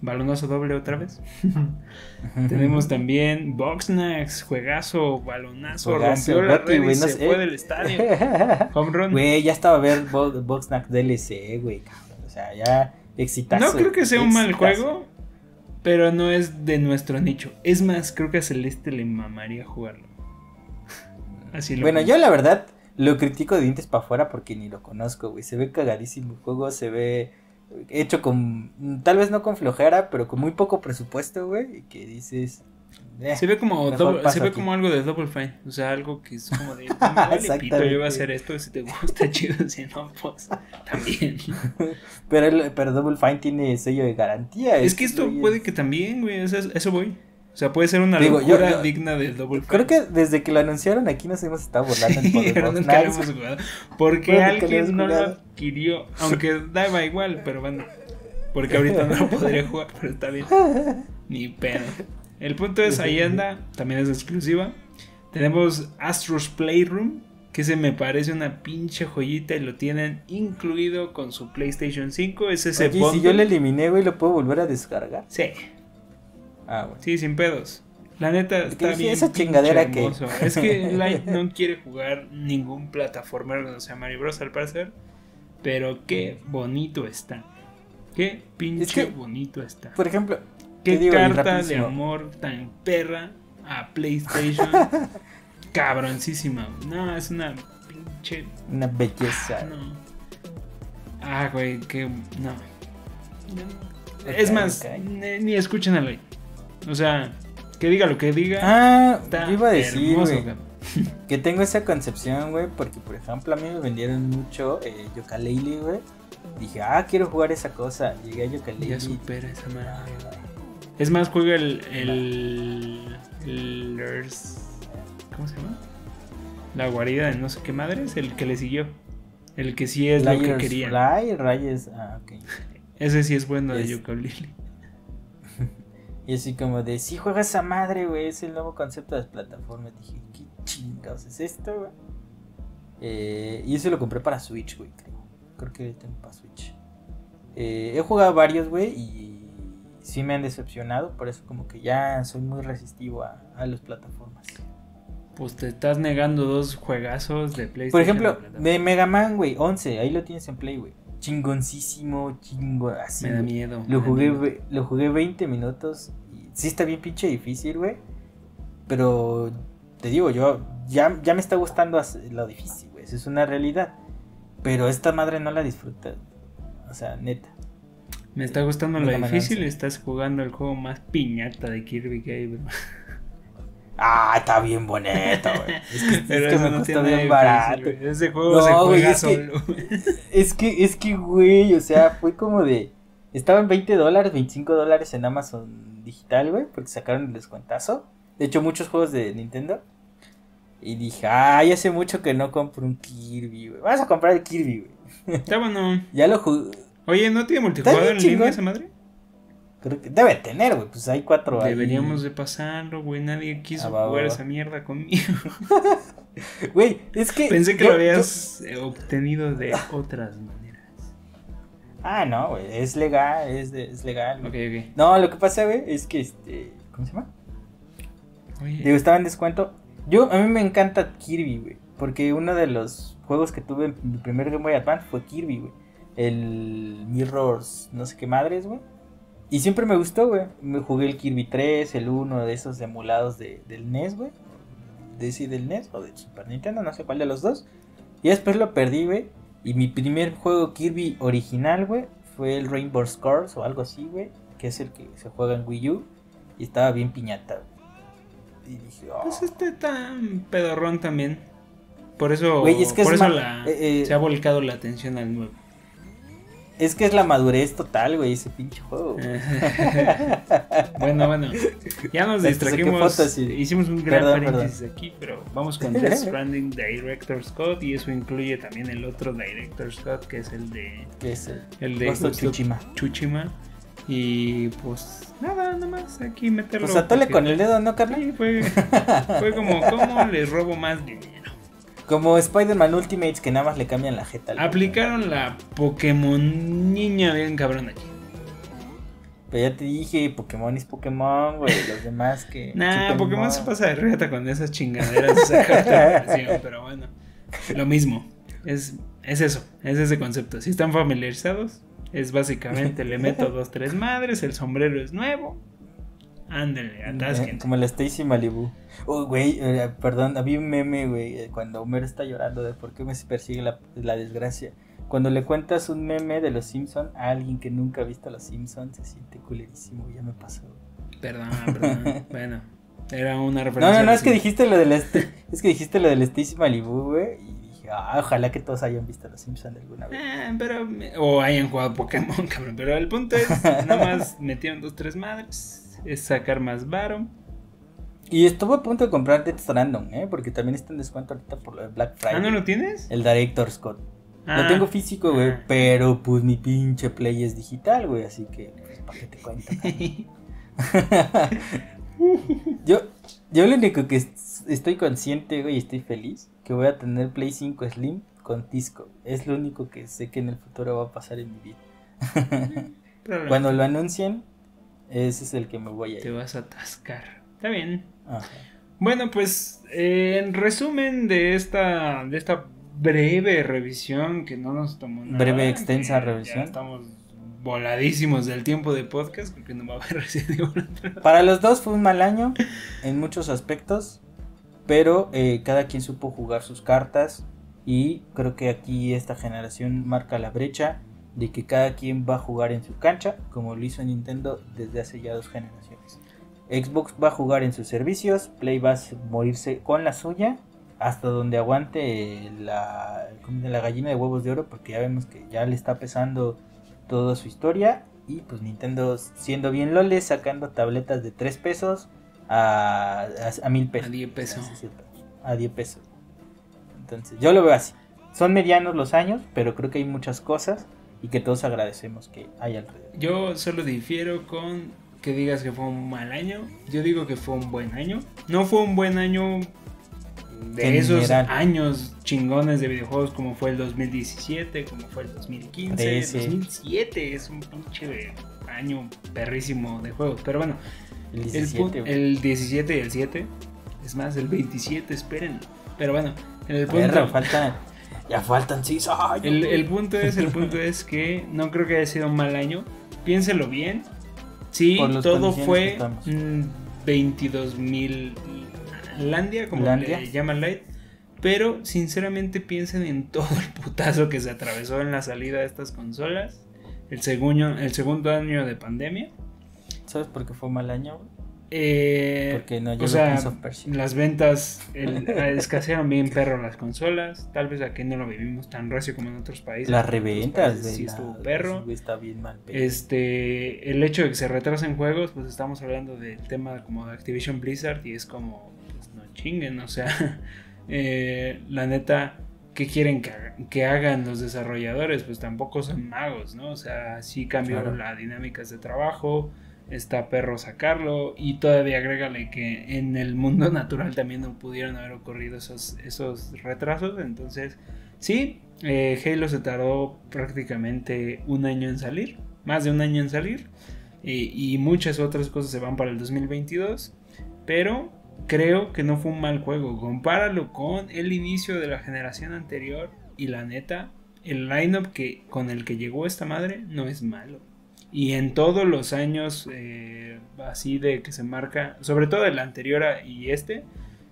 A: balonazo doble otra vez. Tenemos también Boxnax, juegazo, balonazo, rompió la red y se fue del estadio. Home run.
B: Güey, ya estaba a ver Boxnax DLC, güey. O sea, ya exitazo.
A: No creo que sea un mal juego, pero no es de nuestro nicho. Es más, creo que a Celeste le mamaría jugarlo.
B: Así lo bueno, yo la verdad lo critico de dientes para afuera porque ni lo conozco, güey. Se ve cagadísimo el juego, se ve hecho con, tal vez no con flojera, pero con muy poco presupuesto, güey, y que dices...
A: eh, se ve como se ve como algo de Double Fine, o sea, algo que es como de pito, yo voy a hacer esto si te gusta chido, si no pues también.
B: pero pero Double Fine tiene sello de garantía.
A: Es que esto puede que también, güey, eso, eso voy. O sea, puede ser una Digo, locura digna de Double Fine.
B: Creo que desde que lo anunciaron aquí nos hemos estado burlando
A: en pero nunca lo hemos jugado. Porque alguien no lo adquirió, aunque daba igual, pero bueno. Porque ahorita no lo podría jugar, pero está bien. Ni pedo. El punto es, ahí anda, también es exclusiva. Tenemos Astro's Playroom, que se me parece una pinche joyita y lo tienen incluido con su PlayStation 5. Es ese
B: Oye, si yo le eliminé, güey, ¿lo puedo volver a descargar?
A: Sí. Ah, bueno. Sí, sin pedos. La neta está bien.
B: Esa chingadera que.
A: Es que Light no quiere jugar ningún plataforma que no sea Mario Bros. al parecer. Pero qué bonito está. Qué pinche bonito está.
B: Por ejemplo,
A: qué carta de amor tan perra a PlayStation. Cabroncísima. No, es una pinche.
B: Una belleza.
A: No. Ah, güey, que. No. es más, ni, escuchen a Light. O sea, que diga lo que diga.
B: Ah, yo iba a decir, que tengo esa concepción, güey, porque por ejemplo a mí me vendieron mucho eh, yooka güey. Dije, ah, quiero jugar esa cosa. Llegué a yooka
A: Ya supera esa madre. Es más, juega el, el, el, ¿Cómo se llama? La guarida de no sé qué madre es el que le siguió. El que sí es lo que quería.
B: Fly, Rayes, ah, ok.
A: Ese sí es bueno de yooka
B: Y así como de, sí juega esa madre, güey, es el nuevo concepto de las plataformas. Dije, ¿qué chingados es esto, güey? Eh, y ese lo compré para Switch, güey, creo. Creo que tengo para Switch. Eh, he jugado varios, güey, y sí me han decepcionado. Por eso como que ya soy muy resistivo a, a las plataformas.
A: Pues te estás negando dos juegazos de PlayStation.
B: Por ejemplo, de Mega Man, güey, 11, ahí lo tienes en Play, güey. Chingoncísimo, chingo, así.
A: Me da miedo.
B: Lo, jugué, lo jugué 20 minutos sí está bien pinche difícil, güey. Pero te digo, yo ya, ya me está gustando lo difícil, güey. Eso es una realidad. Pero esta madre no la disfruta. O sea, neta.
A: Me está gustando lo difícil y estás jugando el juego más piñata de Kirby que hay, bro.
B: Ah, está bien bonito, güey. Es que, es que me costó bien barato.
A: Ese juego se juega solo.
B: es que, es que, güey, o sea, fue como de. Estaba en 20 dólares, 25 dólares en Amazon digital, güey, porque sacaron el descuentazo. De hecho, muchos juegos de Nintendo. Y dije, ay, hace mucho que no compro un Kirby, güey. Vamos a comprar el Kirby,
A: güey. Está bueno.
B: ya lo jugué.
A: Oye, ¿no tiene multijugador en línea esa madre?
B: Creo que debe tener, güey. Pues hay cuatro
A: Deberíamos de pasarlo, güey. Nadie quiso ah, jugar esa mierda conmigo.
B: Güey, es que.
A: Pensé que lo habías obtenido de otras maneras.
B: Ah, no, güey, es legal, es, es legal.
A: Ok, ok.
B: No, lo que pasa, güey, es que este. ¿Cómo se llama? Oye. Digo, estaba en descuento. Yo, a mí me encanta Kirby, güey. Porque uno de los juegos que tuve en mi primer Game Boy Advance fue Kirby, güey. El Mirrors, no sé qué madres, güey. Y siempre me gustó, güey. Me jugué el Kirby 3, el 1 de esos emulados de, del NES, güey. De ese del NES o de Super Nintendo, no sé cuál de los dos. Y después lo perdí, güey. Y mi primer juego Kirby original, güey, fue el Rainbow Scars o algo así, güey, que es el que se juega en Wii U. Y estaba bien piñata,
A: Y dije, oh. Pues este tan pedorrón también. Por eso, por eso la, eh, eh, se ha volcado la atención al nuevo.
B: Es que es la madurez total, güey, ese pinche juego.
A: bueno, bueno. Ya nos distrajimos. Hicimos un gran paréntesis aquí, pero vamos con Death Stranding Director Scott y eso incluye también el otro Director Scott que es el de.
B: Es
A: el, el de
B: Chuchima.
A: Chuchima. Y pues nada, nada más aquí meterlo.
B: Pues atole con el dedo, ¿no, Carlos?
A: Sí, fue, fue como, ¿cómo les robo más dinero?
B: Como Spider-Man Ultimates que nada más le cambian la jeta.
A: Aplicaron la Pokémon niña bien cabrón aquí.
B: Pero ya te dije, Pokémon es Pokémon, güey. Los demás que.
A: Nah, Pokémon se pasa de reta con esas chingaderas de esa pero bueno. Lo mismo. Es, es eso, es ese concepto. Si están familiarizados, es básicamente le meto dos, tres madres, el sombrero es nuevo, Ándale, atásquense.
B: Como la Stacy Malibu. Oh, güey, eh, perdón, había un meme, güey, eh, cuando Homero está llorando de por qué me persigue la, desgracia. cuando le cuentas un meme de los Simpsons a alguien que nunca ha visto los Simpsons, se siente culerísimo, ya me pasó.
A: Perdón, perdón. bueno, era una referencia.
B: No, no, no, es que dijiste lo del este, es que dijiste lo del Stacy Malibu, güey, y dije, ah, ojalá que todos hayan visto los Simpsons alguna vez.
A: Eh, pero o hayan jugado Pokémon, cabrón, pero el punto es nada más metieron dos tres madres, es sacar más varo.
B: Y estuvo a punto de comprar Death Stranding, ¿eh? Porque también está en descuento ahorita por lo de Black Friday.
A: Ah, ¿no lo tienes?
B: El Director Scott. Lo tengo físico, güey,
A: Ah.
B: pero pues mi pinche play es digital, güey, así que, pues, ¿para qué te cuento? yo, yo lo único que es- estoy consciente, güey, y estoy feliz, que voy a tener Play 5 Slim con disco. Es lo único que sé que en el futuro va a pasar en mi vida. Cuando lo anuncien, ese es el que me voy a
A: te
B: ir.
A: vas a atascar. Está bien.
B: Ajá.
A: Bueno, pues eh, en resumen de esta de esta breve revisión que no nos tomó nada.
B: Breve, extensa revisión.
A: Ya estamos voladísimos del tiempo de podcast porque no va a haber Evil.
B: Para los dos fue un mal año en muchos aspectos, pero eh, cada quien supo jugar sus cartas y creo que aquí esta generación marca la brecha de que cada quien va a jugar en su cancha, como lo hizo Nintendo desde hace ya dos generaciones. Xbox va a jugar en sus servicios, Play va a morirse con la suya, hasta donde aguante la, la gallina de huevos de oro, porque ya vemos que ya le está pesando toda su historia. Y pues Nintendo siendo bien lole, sacando tabletas de 3 pesos a, a, a mil pesos.
A: A 10 pesos.
B: A 10 pesos. Entonces, yo lo veo así. Son medianos los años, pero creo que hay muchas cosas y que todos agradecemos que hay alrededor.
A: Yo solo difiero con que digas que fue un mal año. Yo digo que fue un buen año. No fue un buen año de
B: En
A: esos
B: general.
A: años chingones de videojuegos como fue el 2017, como fue el 2015,
B: Trece.
A: 2007 es un pinche año perrísimo de juegos. Pero bueno,
B: El
A: el,
B: 17,
A: pu-
B: güey.
A: el 17 y el 7, es más, el 27, esperen. Pero bueno, el
B: Perro,
A: punto,
B: faltan, ya faltan 6 años.
A: el, punto es, el punto es que no creo que haya sido un mal año. Piénselo bien. Sí, todo fue
B: estamos.
A: mm, 22 mil Landia, como
B: Landia.
A: le llaman Light. Pero sinceramente piensen en todo el putazo que se atravesó en la salida de estas consolas. El segundo, el segundo año de pandemia.
B: ¿Sabes por qué fue mal año? güey?
A: Eh,
B: Porque no
A: o
B: llegó
A: sea, las ventas el- escasearon bien perro las consolas. Tal vez aquí no lo vivimos tan recio como en otros países.
B: Las reventas
A: países
B: de
A: sí
B: la-
A: estuvo perro.
B: está bien mal. pedo.
A: Este, el hecho de que se retrasen juegos, pues estamos hablando del tema como de Activision Blizzard y es como, pues no chinguen, o sea, eh, la neta, ¿qué quieren que, haga- que hagan los desarrolladores? Pues tampoco son magos, ¿no? O sea, sí cambió
B: Claro.
A: las dinámicas de trabajo, está perro sacarlo y todavía agrégale que en el mundo natural también no pudieron haber ocurrido esos, esos retrasos, entonces sí, eh, Halo se tardó prácticamente un año en salir, más de un año en salir, y, y muchas otras cosas se van para el 2022, pero creo que no fue un mal juego, compáralo con el inicio de la generación anterior y la neta, el lineup que con el que llegó esta madre no es malo. Y en todos los años eh, así de que se marca, sobre todo el anterior a- y este,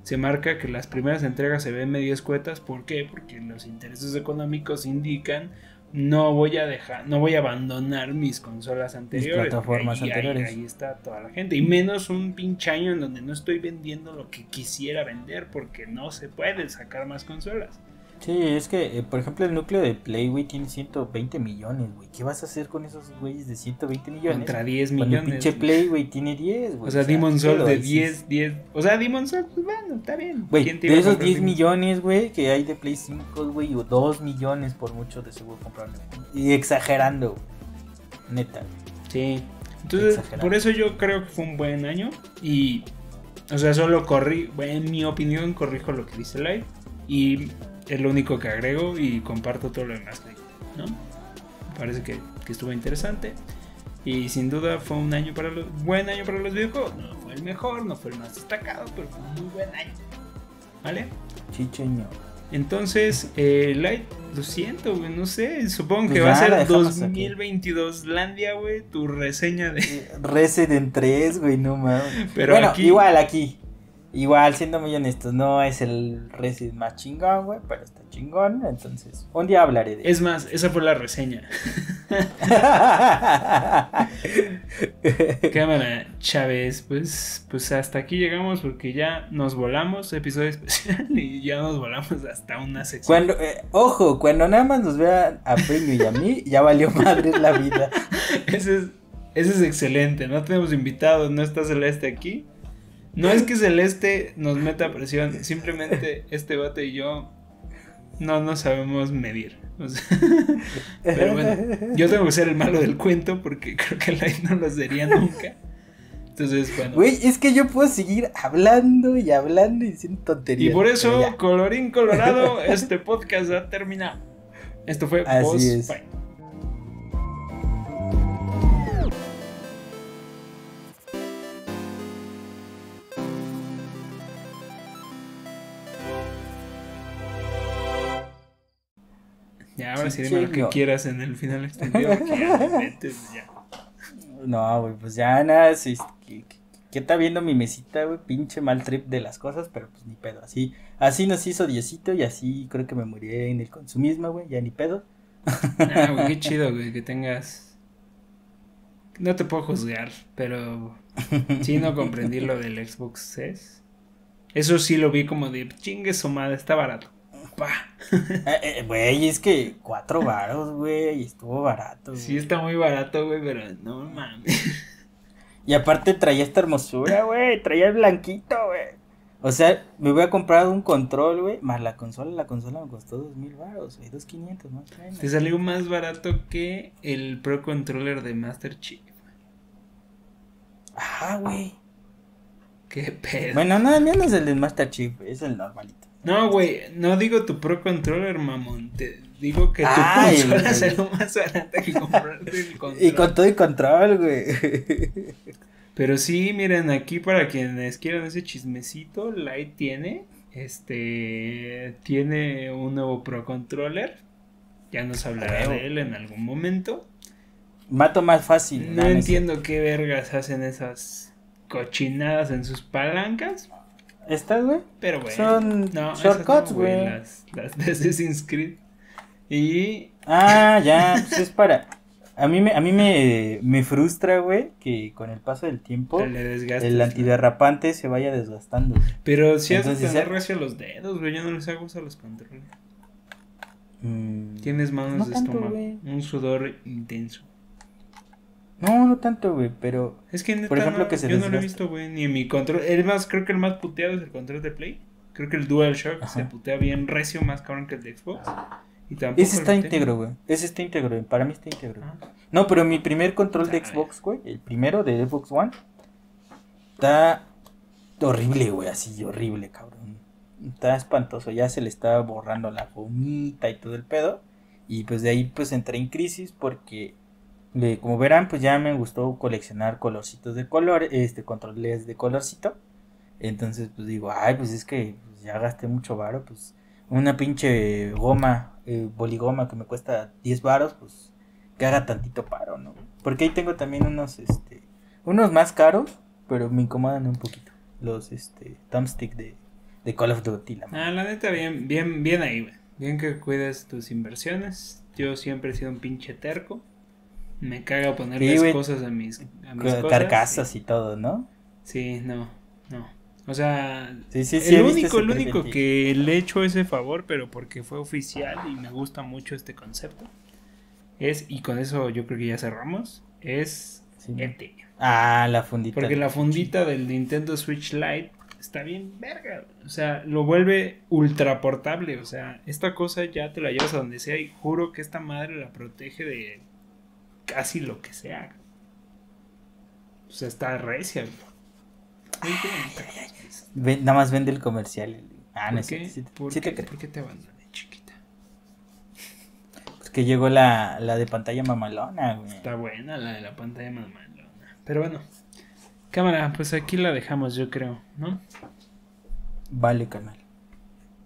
A: se marca que las primeras entregas se ven medio escuetas. ¿Por qué? Porque los intereses económicos indican no voy a dejar, no voy a abandonar mis consolas anteriores. porque
B: plataformas
A: ahí- ahí-
B: anteriores.
A: Ahí, está toda la gente. Y menos un pinche año en donde no estoy vendiendo lo que quisiera vender porque no se puede sacar más consolas.
B: Sí, es que, eh, por ejemplo, el núcleo de Play, güey, tiene 120 millones, güey. ¿Qué vas a hacer con esos güeyes de 120 millones?
A: Contra 10
B: Cuando el
A: millones.
B: pinche Play, güey, tiene 10, güey.
A: O sea, Demon Soul
B: pero
A: de
B: ahí sí
A: 10, 10. O sea, Demon Soul, pues bueno, está bien.
B: Güey,
A: ¿Quién te
B: de esos
A: comprar
B: 10
A: Demon Soul?
B: millones, güey, que hay de Play 5, güey, o 2 millones por mucho de seguro compraron. Y exagerando. Neta.
A: Sí. Entonces, por eso yo creo que fue un buen año. Y, o sea, solo corrí, en mi opinión, corrijo lo que dice Live. Y es lo único que agrego y comparto todo lo demás, ¿no? Parece que, que estuvo interesante. Y sin duda fue un año para los, buen año para los videojuegos. No fue el mejor, no fue el más destacado, pero fue un muy buen año. ¿Vale?
B: Chicheño.
A: Entonces, eh, Light, lo siento, güey, no sé. Supongo que
B: Pues
A: va a ser
B: la dejamos
A: 2022 Landia, güey, tu reseña de.
B: Resident 3, güey, no mames.
A: Pero
B: bueno,
A: aquí-
B: igual aquí. Igual, siendo muy honestos, no es el Resident más chingón, güey, pero está chingón, entonces un día hablaré de
A: Es más, esa fue la reseña. Cámara, Chávez, pues, pues hasta aquí llegamos porque ya nos volamos, episodio especial, y ya nos volamos hasta una sección.
B: Cuando, eh, ojo, cuando nada más nos vean a Peño y a mí, ya valió madre la vida.
A: ese, es, ese es excelente, no tenemos invitados, no está Celeste aquí. No es que Celeste nos meta presión, simplemente este bote y yo no nos sabemos medir. pero bueno, yo tengo que ser el malo del cuento porque creo que Light no lo sería nunca. Entonces, bueno.
B: Güey, es que yo puedo seguir hablando y hablando y diciendo tonterías.
A: Y por eso, colorín colorado, este podcast ha terminado. Esto fue
B: Así es.
A: Ya, ahora sí, dime lo que quieras en el final extendido.
B: No, güey, pues ya nada, sí, ¿qué, está viendo mi mesita, güey? Pinche mal trip de las cosas, pero pues ni pedo. Así, así nos hizo Diosito y así creo que me moriré en el consumismo, güey, ya ni pedo.
A: Ah, güey, qué chido, güey, que tengas. No te puedo juzgar, pero sí no comprendí lo del Xbox S. Eso sí lo vi como de chingue su madre, está barato.
B: Eh, eh, güey, es que cuatro varos, güey, estuvo barato.
A: Sí, está muy barato, güey, pero no mames.
B: Y aparte traía esta hermosura, güey, traía el blanquito, güey. O sea, me voy a comprar un control, güey, más la consola, la consola me costó dos mil baros, güey, dos quinientos, más
A: Te salió más barato que el Pro Controller de Master Chief.
B: Ah, güey.
A: Qué pedo.
B: Bueno, no, no es el de Master Chief, es el normalito.
A: No, güey, no digo tu Pro Controller, mamón. Te digo que tu consola salió más barata que comprarte el control.
B: Y con todo el control, güey.
A: Pero sí, miren, aquí para quienes quieran ese chismecito, Light tiene, este, tiene un nuevo Pro Controller. Ya nos hablará de él en algún momento.
B: Mato más fácil.
A: No, entiendo qué vergas hacen esas cochinadas en sus palancas.
B: ¿Estas, güey?
A: Pero, güey.
B: Son shortcuts, güey.
A: las, las de Assassin's Creed. Y.
B: Ah, ya. Pues es para. A mí, me, a mí me, me frustra, güey, que con el paso del tiempo el antiderrapante se vaya desgastando.
A: Pero si de tener recio los dedos, güey. Yo no les hago uso a los controles. Mm, Tienes manos de estómago. Un sudor intenso.
B: No, no tanto, güey, pero.
A: Es que neta, por ejemplo, que se yo no lo he visto, güey, ni en mi control. El más, creo que el más puteado es el control de Play. Creo que el DualShock se putea bien recio, más cabrón que el de Xbox.
B: Y tampoco Ese está íntegro, güey. Ese está íntegro, para mí está íntegro. Ah. No, pero mi primer control de Xbox, güey, el primero de Xbox One, está horrible, güey, así horrible, cabrón. Está espantoso, ya se le está borrando la gomita y todo el pedo. Y pues de ahí pues entré en crisis porque como verán, pues ya me gustó coleccionar colorcitos de color, este, controles de colorcito. Entonces, pues digo, ay, pues es que ya gasté mucho varo, pues una pinche goma, eh, boligoma que me cuesta 10 varos, pues que haga tantito paro, ¿no? Porque ahí tengo también unos, este, unos más caros, pero me incomodan un poquito. Los, este, thumbstick de, de Call of Duty.
A: ah, la neta, bien, bien, bien ahí, Bien que cuides tus inversiones. Yo siempre he sido un pinche terco. Me caga ponerle cosas a mis, a mis
B: Carcasas y todo, ¿no?
A: Sí, no, no. O sea, el único, el único que le he hecho ese favor, pero porque fue oficial y me gusta mucho este concepto, es, y con eso yo creo que ya cerramos, es ET.
B: Ah, la fundita.
A: Porque la fundita del Nintendo Switch Lite está bien verga. O sea, lo vuelve ultra portable. O sea, esta cosa ya te la llevas a donde sea y juro que esta madre la protege de casi lo que sea. O sea, está recia.
B: nada más vende el comercial. Ah,
A: ¿Por, qué? ¿Por, qué? ¿Por qué te abandoné, chiquita?
B: Pues que llegó la, la de pantalla mamalona,
A: güey. Está buena la de la pantalla mamalona. Pero bueno, cámara, pues aquí la dejamos, yo creo, ¿no?
B: Vale, canal.